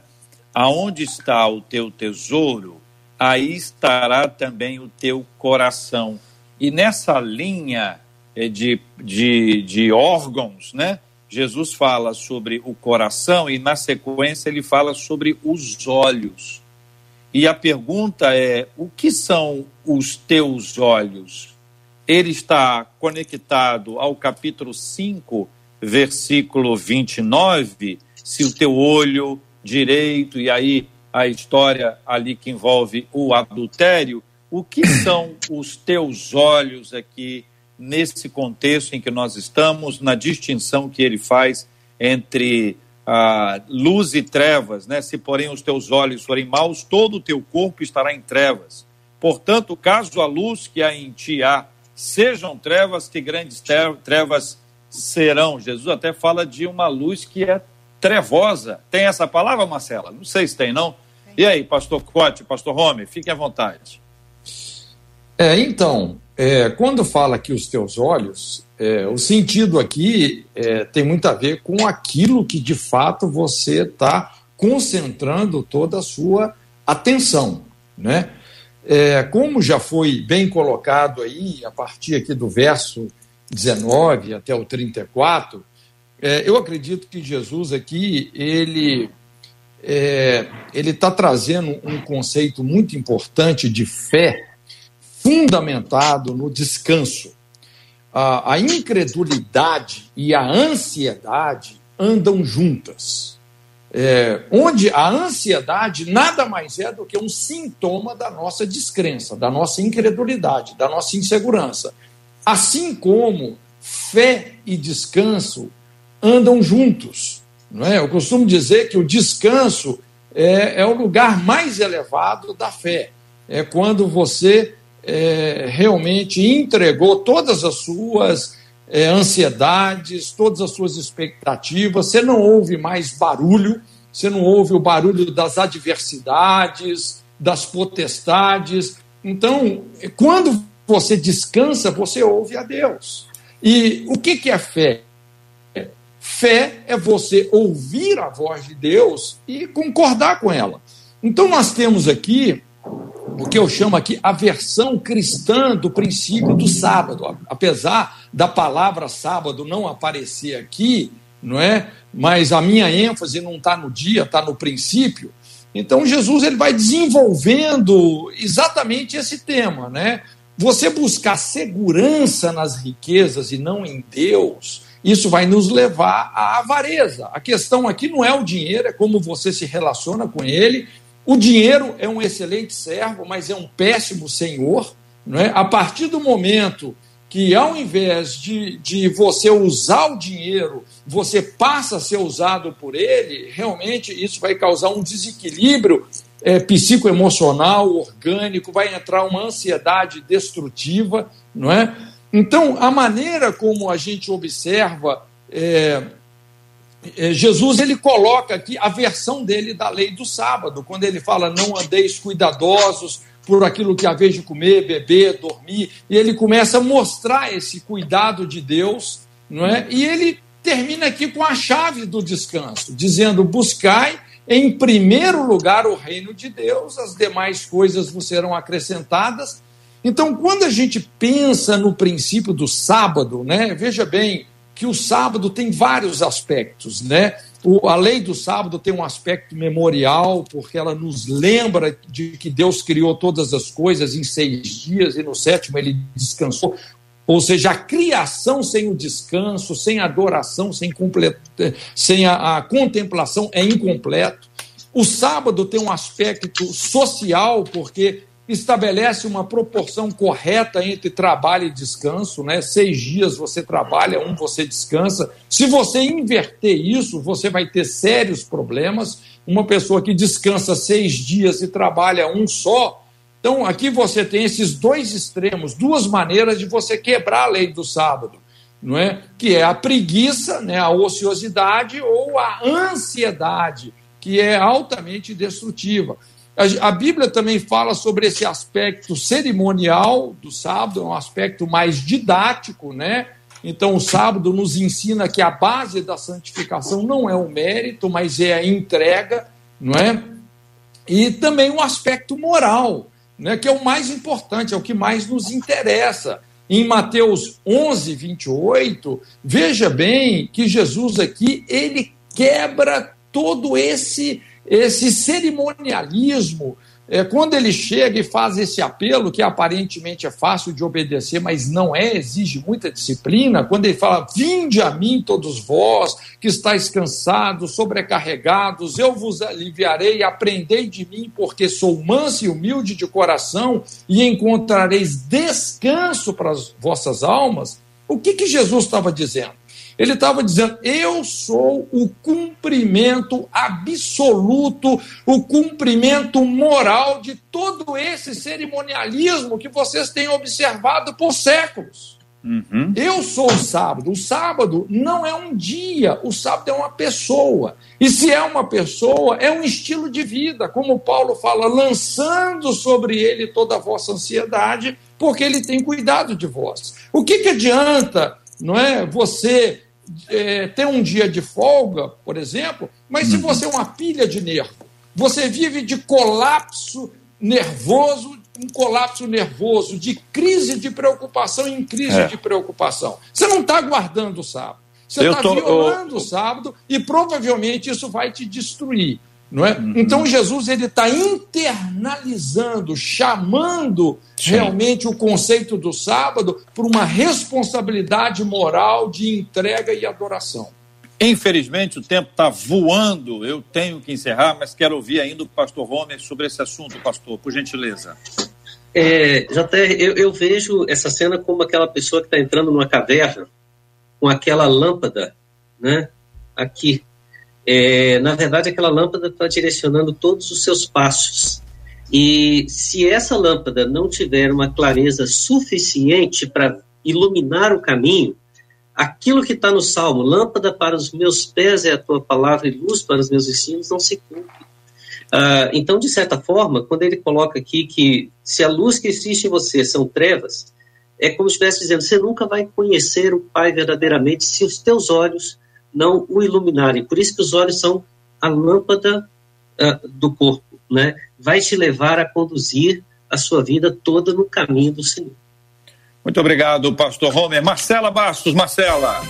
Aonde está o teu tesouro, aí estará também o teu coração. E nessa linha eh, de, de, de órgãos, né? Jesus fala sobre o coração e, na sequência, ele fala sobre os olhos. E a pergunta é: o que são os teus olhos? Ele está conectado ao capítulo 5 versículo 29, se o teu olho direito, e aí a história ali que envolve o adultério, o que são os teus olhos aqui nesse contexto em que nós estamos, na distinção que ele faz entre ah, luz e trevas, né? Se porém os teus olhos forem maus, todo o teu corpo estará em trevas. Portanto, caso a luz que há em ti há sejam trevas, que grandes trevas serão. Jesus até fala de uma luz que é trevosa. Tem essa palavra, Marcela? Não sei se tem, não. E aí, pastor Cote, pastor Rome, fiquem à vontade. É, então, é, quando fala que os teus olhos, é, o sentido aqui é, tem muito a ver com aquilo que de fato você está concentrando toda a sua atenção, né? É, como já foi bem colocado aí, a partir aqui do verso 19 até o 34, é, eu acredito que Jesus aqui, ele é, ele está trazendo um conceito muito importante de fé fundamentado no descanso. A, a incredulidade e a ansiedade andam juntas. É, onde a ansiedade nada mais é do que um sintoma da nossa descrença, da nossa incredulidade, da nossa insegurança. Assim como fé e descanso andam juntos. Não é? Eu costumo dizer que o descanso é, é o lugar mais elevado da fé. É quando você é, realmente entregou todas as suas é, ansiedades, todas as suas expectativas, você não ouve mais barulho, você não ouve o barulho das adversidades, das potestades. Então, quando você descansa, você ouve a Deus. E o que, que é fé? Fé é você ouvir a voz de Deus e concordar com ela. Então nós temos aqui o que eu chamo aqui a versão cristã do princípio do sábado. Apesar da palavra sábado não aparecer aqui, não é? Mas a minha ênfase não está no dia, está no princípio. Então Jesus ele vai desenvolvendo exatamente esse tema, né? Você buscar segurança nas riquezas e não em Deus, isso vai nos levar à avareza. A questão aqui não é o dinheiro, é como você se relaciona com ele. O dinheiro é um excelente servo, mas é um péssimo senhor. É? A partir do momento que, ao invés de, de você usar o dinheiro, você passa a ser usado por ele, realmente isso vai causar um desequilíbrio é, psicoemocional, orgânico, vai entrar uma ansiedade destrutiva, não é? Então, a maneira como a gente observa é, é, Jesus, ele coloca aqui a versão dele da lei do sábado, quando ele fala: não andeis cuidadosos por aquilo que haveis de comer, beber, dormir, e ele começa a mostrar esse cuidado de Deus, não é? E ele termina aqui com a chave do descanso, dizendo: buscai em primeiro lugar o reino de Deus, as demais coisas vos serão acrescentadas. Então, quando a gente pensa no princípio do sábado, né, veja bem que o sábado tem vários aspectos, né? O, a lei do sábado tem um aspecto memorial, porque ela nos lembra de que Deus criou todas as coisas em seis dias e no sétimo ele descansou. Ou seja, a criação sem o descanso, sem a adoração, sem, sem a, a contemplação é incompleto. O sábado tem um aspecto social, porque estabelece uma proporção correta entre trabalho e descanso, né? Seis dias você trabalha, um você descansa. Se você inverter isso, você vai ter sérios problemas. Uma pessoa que descansa seis dias e trabalha um só, então, aqui você tem esses dois extremos, duas maneiras de você quebrar a lei do sábado, não é? Que é a preguiça, né, a ociosidade ou a ansiedade, que é altamente destrutiva. A, Bíblia também fala sobre esse aspecto cerimonial do sábado, é um aspecto mais didático, né? Então, o sábado nos ensina que a base da santificação não é o mérito, mas é a entrega, não é? E também um aspecto moral né, que é o mais importante, é o que mais nos interessa. Em Mateus 11, 28, veja bem que Jesus aqui, ele quebra todo esse, esse cerimonialismo é, quando ele chega e faz esse apelo, que aparentemente é fácil de obedecer, mas não é, exige muita disciplina, quando ele fala: Vinde a mim, todos vós que estáis cansados, sobrecarregados, eu vos aliviarei, aprendei de mim, porque sou manso e humilde de coração, e encontrareis descanso para as vossas almas. O que, que Jesus estava dizendo? Ele estava dizendo: eu sou o cumprimento absoluto, o cumprimento moral de todo esse cerimonialismo que vocês têm observado por séculos. Uhum. Eu sou o sábado. O sábado não é um dia, o sábado é uma pessoa. E se é uma pessoa, é um estilo de vida, como Paulo fala, lançando sobre ele toda a vossa ansiedade, porque ele tem cuidado de vós. O que, que adianta, não é, você é, ter um dia de folga, por exemplo, mas se uhum. você é uma pilha de nervo, você vive de colapso nervoso, um colapso nervoso, de crise de preocupação em crise é. de preocupação. Você não está guardando o sábado. Você está violando eu... o sábado e provavelmente isso vai te destruir. Não é? Uhum. Então Jesus ele está internalizando, chamando Sim. realmente o conceito do sábado por uma responsabilidade moral de entrega e adoração. Infelizmente o tempo está voando, eu tenho que encerrar, mas quero ouvir ainda o pastor Homer sobre esse assunto, pastor, por gentileza. É, até eu, eu vejo essa cena como aquela pessoa que está entrando numa caverna com aquela lâmpada, né, aqui é, na verdade, aquela lâmpada está direcionando todos os seus passos. E se essa lâmpada não tiver uma clareza suficiente para iluminar o caminho, aquilo que está no Salmo, lâmpada para os meus pés é a tua palavra e luz para os meus ensinos, não se cumpre. Uh, então, de certa forma, quando ele coloca aqui que se a luz que existe em você são trevas, é como se estivesse dizendo: você nunca vai conhecer o Pai verdadeiramente se os teus olhos não o iluminarem. Por isso que os olhos são a lâmpada uh, do corpo, né? Vai te levar a conduzir a sua vida toda no caminho do Senhor. Muito obrigado, pastor Homer. Marcela Bastos, Marcela.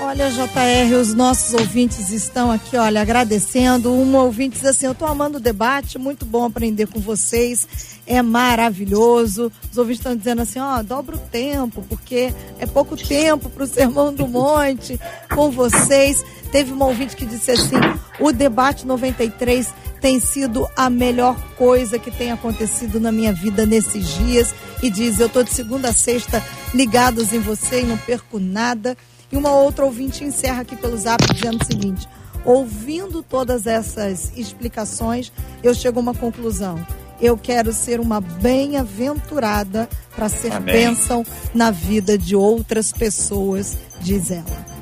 Olha, JR, os nossos ouvintes estão aqui, olha, agradecendo. Um ouvinte diz assim: Eu estou amando o debate, muito bom aprender com vocês, é maravilhoso. Os ouvintes estão dizendo assim: Ó, dobra o tempo, porque é pouco tempo para o Sermão do Monte com vocês. Teve um ouvinte que disse assim: O debate 93 tem sido a melhor coisa que tem acontecido na minha vida nesses dias. E diz: Eu estou de segunda a sexta ligados em você e não perco nada. E uma outra ouvinte encerra aqui pelo zap dizendo o seguinte: ouvindo todas essas explicações, eu chego a uma conclusão. Eu quero ser uma bem-aventurada para ser Amém. bênção na vida de outras pessoas, diz ela.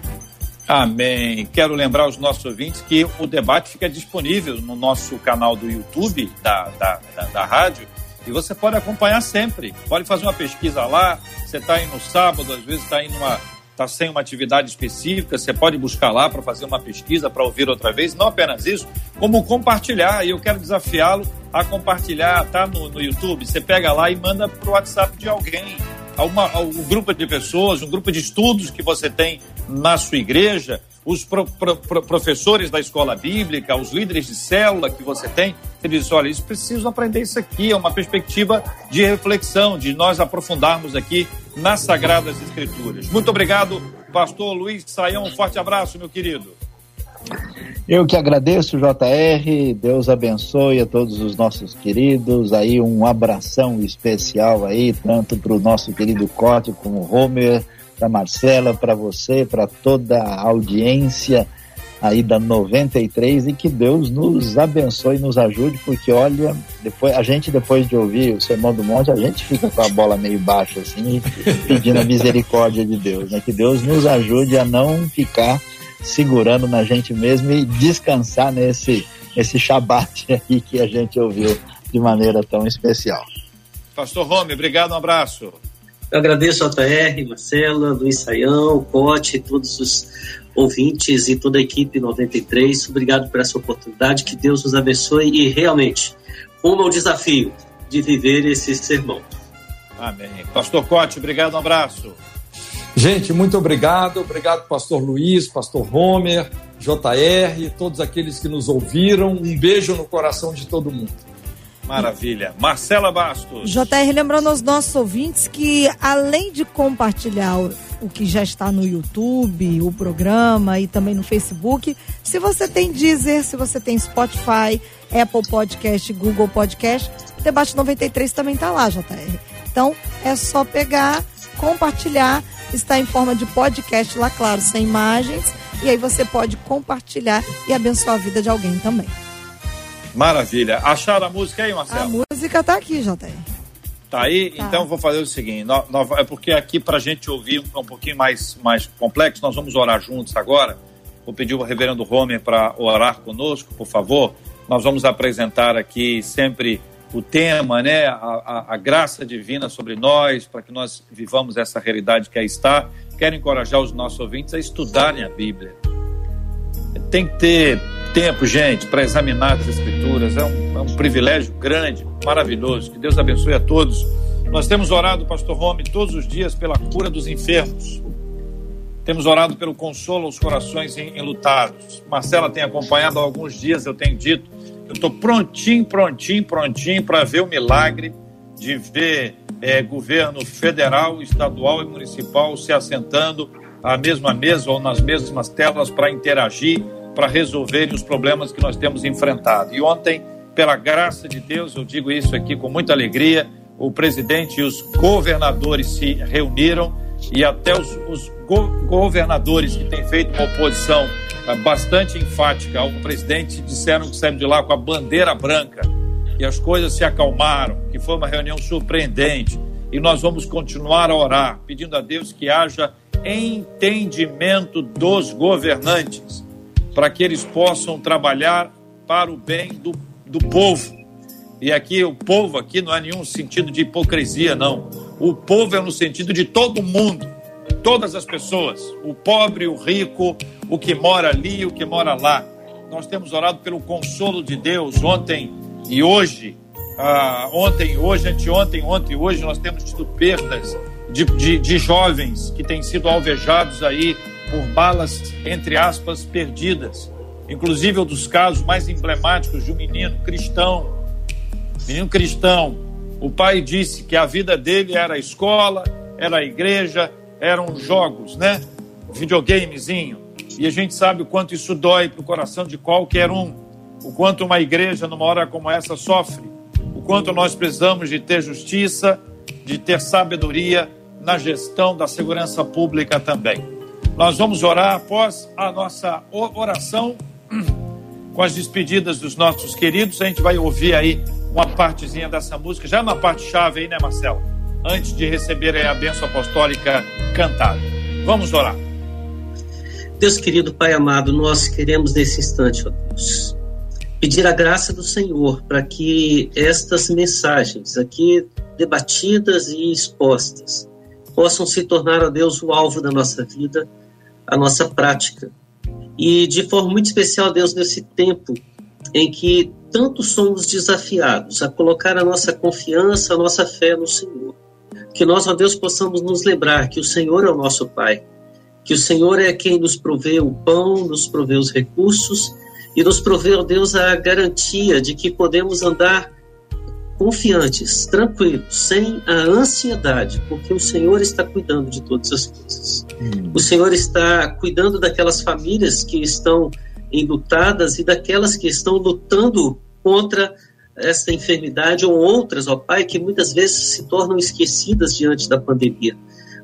Amém. Quero lembrar aos nossos ouvintes que o debate fica disponível no nosso canal do YouTube da, da, da, da rádio e você pode acompanhar sempre. Pode fazer uma pesquisa lá. Você está aí no sábado, às vezes está aí numa está sem uma atividade específica, você pode buscar lá para fazer uma pesquisa, para ouvir outra vez. Não apenas isso, como compartilhar. E eu quero desafiá-lo a compartilhar, tá no, no YouTube. Você pega lá e manda para o WhatsApp de alguém, a um grupo de pessoas, um grupo de estudos que você tem na sua igreja, os pro, pro, pro, professores da escola bíblica, os líderes de célula que você tem, você diz, olha, eles precisam aprender isso aqui, é uma perspectiva de reflexão, de nós aprofundarmos aqui nas Sagradas Escrituras. Muito obrigado, pastor Luiz Saião, um forte abraço, meu querido. Eu que agradeço, JR. Deus abençoe a todos os nossos queridos. Aí um abração especial aí, tanto para o nosso querido Corte como o Homer, para Marcela, para você, para toda a audiência aí da 93 e que Deus nos abençoe e nos ajude, porque olha, depois a gente depois de ouvir o Sermão do Monte, a gente fica com a bola meio baixa assim, pedindo a misericórdia de Deus, né? Que Deus nos ajude a não ficar segurando na gente mesmo e descansar nesse esse shabat aí que a gente ouviu de maneira tão especial. Pastor Rome, obrigado, um abraço. Eu agradeço a JR, Marcela, Luiz Saião, Cote, todos os ouvintes e toda a equipe 93. Obrigado por essa oportunidade. Que Deus nos abençoe e realmente rumo ao desafio de viver esse sermão. Amém. Pastor Cote, obrigado, um abraço. Gente, muito obrigado. Obrigado, Pastor Luiz, Pastor Homer, JR, todos aqueles que nos ouviram. Um beijo no coração de todo mundo. Maravilha. Marcela Bastos. JR, lembrando aos nossos ouvintes que, além de compartilhar o, que já está no YouTube, o programa e também no Facebook, se você tem Deezer, se você tem Spotify, Apple Podcast, Google Podcast, o Debate 93 também está lá, JR. Então, é só pegar, compartilhar, está em forma de podcast lá, claro, sem imagens, e aí você pode compartilhar e abençoar a vida de alguém também. Maravilha. Acharam a música aí, Marcelo? A música tá aqui, JR. Tá aí? Tá. Então vou fazer o seguinte: nós, nós, é porque aqui para a gente ouvir um, um pouquinho mais, mais complexo, nós vamos orar juntos agora. Vou pedir o reverendo Homer para orar conosco, por favor. Nós vamos apresentar aqui sempre o tema, né? A, a, a graça divina sobre nós, para que nós vivamos essa realidade que aí está. Quero encorajar os nossos ouvintes a estudarem a Bíblia. Tem que ter tempo, gente, para examinar as Escrituras. É um, é um, privilégio grande, maravilhoso. Que Deus abençoe a todos. Nós temos orado, Pastor Rome, todos os dias pela cura dos enfermos. Temos orado pelo consolo aos corações enlutados. Marcela tem acompanhado há alguns dias, eu tenho dito. Eu estou prontinho, prontinho, prontinho para ver o milagre de ver é, governo federal, estadual e municipal se assentando à mesma mesa ou nas mesmas telas para interagir para resolverem os problemas que nós temos enfrentado. E ontem, pela graça de Deus, eu digo isso aqui com muita alegria, o presidente e os governadores se reuniram e até os, os go governadores que têm feito uma oposição uh, bastante enfática ao presidente disseram que saíram de lá com a bandeira branca, e as coisas se acalmaram, que foi uma reunião surpreendente. E nós vamos continuar a orar, pedindo a Deus que haja entendimento dos governantes para que eles possam trabalhar para o bem do, do povo. E aqui o povo aqui não é nenhum sentido de hipocrisia, não. O povo é no sentido de todo mundo, todas as pessoas, o pobre, o rico, o que mora ali, o que mora lá. Nós temos orado pelo consolo de Deus ontem e hoje. Ah, ontem, hoje, anteontem, ontem e hoje nós temos tido perdas de, de, de jovens que têm sido alvejados aí por balas, entre aspas, perdidas. Inclusive, um dos casos mais emblemáticos de um menino cristão. Menino cristão. O pai disse que a vida dele era a escola, era a igreja, eram jogos, né? Videogamezinho. E a gente sabe o quanto isso dói para o coração de qualquer um. O quanto uma igreja, numa hora como essa, sofre. O quanto nós precisamos de ter justiça, de ter sabedoria na gestão da segurança pública também. Nós vamos orar após a nossa oração com as despedidas dos nossos queridos. A gente vai ouvir aí uma partezinha dessa música, já na parte chave aí, né, Marcelo? Antes de receber a bênção apostólica cantada. Vamos orar. Deus querido Pai amado, nós queremos nesse instante, ó Deus, pedir a graça do Senhor para que estas mensagens aqui debatidas e expostas possam se tornar, ó Deus, o alvo da nossa vida, a nossa prática. E de forma muito especial, Deus, nesse tempo em que tanto somos desafiados a colocar a nossa confiança, a nossa fé no Senhor. Que nós, ó Deus, possamos nos lembrar que o Senhor é o nosso Pai, que o Senhor é quem nos provê o pão, nos provê os recursos e nos provê, ó Deus, a garantia de que podemos andar confiantes, tranquilos, sem a ansiedade, porque o Senhor está cuidando de todas as coisas. Hum. O Senhor está cuidando daquelas famílias que estão enlutadas e daquelas que estão lutando contra essa enfermidade ou outras, ó Pai, que muitas vezes se tornam esquecidas diante da pandemia.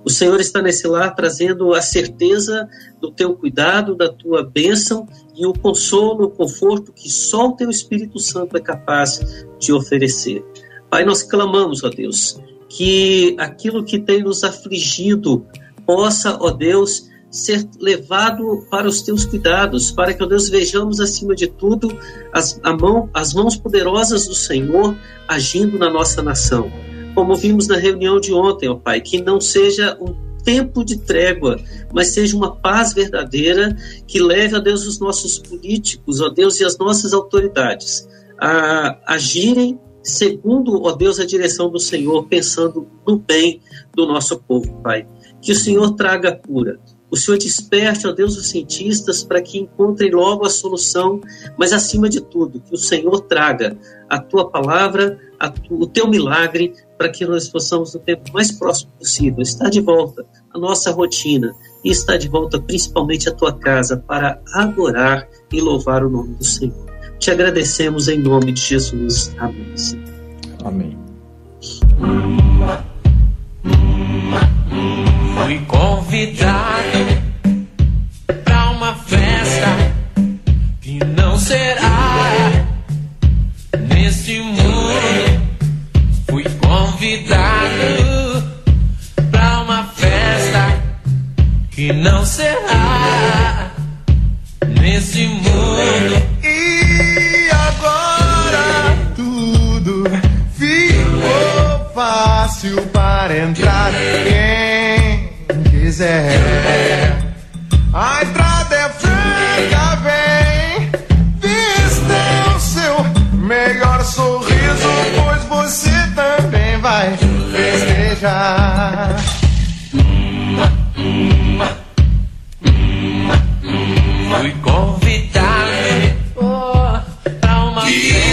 O Senhor está nesse lar trazendo a certeza do teu cuidado, da tua bênção e o consolo, o conforto que só o teu Espírito Santo é capaz de oferecer. Pai, nós clamamos, ó Deus, que aquilo que tem nos afligido possa, ó Deus, ser levado para os teus cuidados, para que, ó Deus, vejamos acima de tudo as, mão, as mãos poderosas do Senhor agindo na nossa nação como vimos na reunião de ontem, ó Pai, que não seja um tempo de trégua, mas seja uma paz verdadeira que leve a Deus os nossos políticos, ó Deus, e as nossas autoridades a agirem segundo, ó Deus, a direção do Senhor, pensando no bem do nosso povo, Pai. Que o Senhor traga cura, o Senhor desperte, ó Deus, os cientistas para que encontrem logo a solução, mas acima de tudo, que o Senhor traga a tua palavra, tu, o teu milagre, para que nós possamos, no tempo mais próximo possível, estar de volta à nossa rotina e estar de volta principalmente à tua casa para adorar e louvar o nome do Senhor. Te agradecemos em nome de Jesus. Amém. Amém. Fui convidado para uma festa que não será neste mundo. Fui convidado para uma festa que não será neste mundo. E agora tudo ficou fácil para entrar quiser. A entrada é franca, vem. Vista o seu melhor sorriso, pois você também vai festejar. Fui convidado oh, pra uma que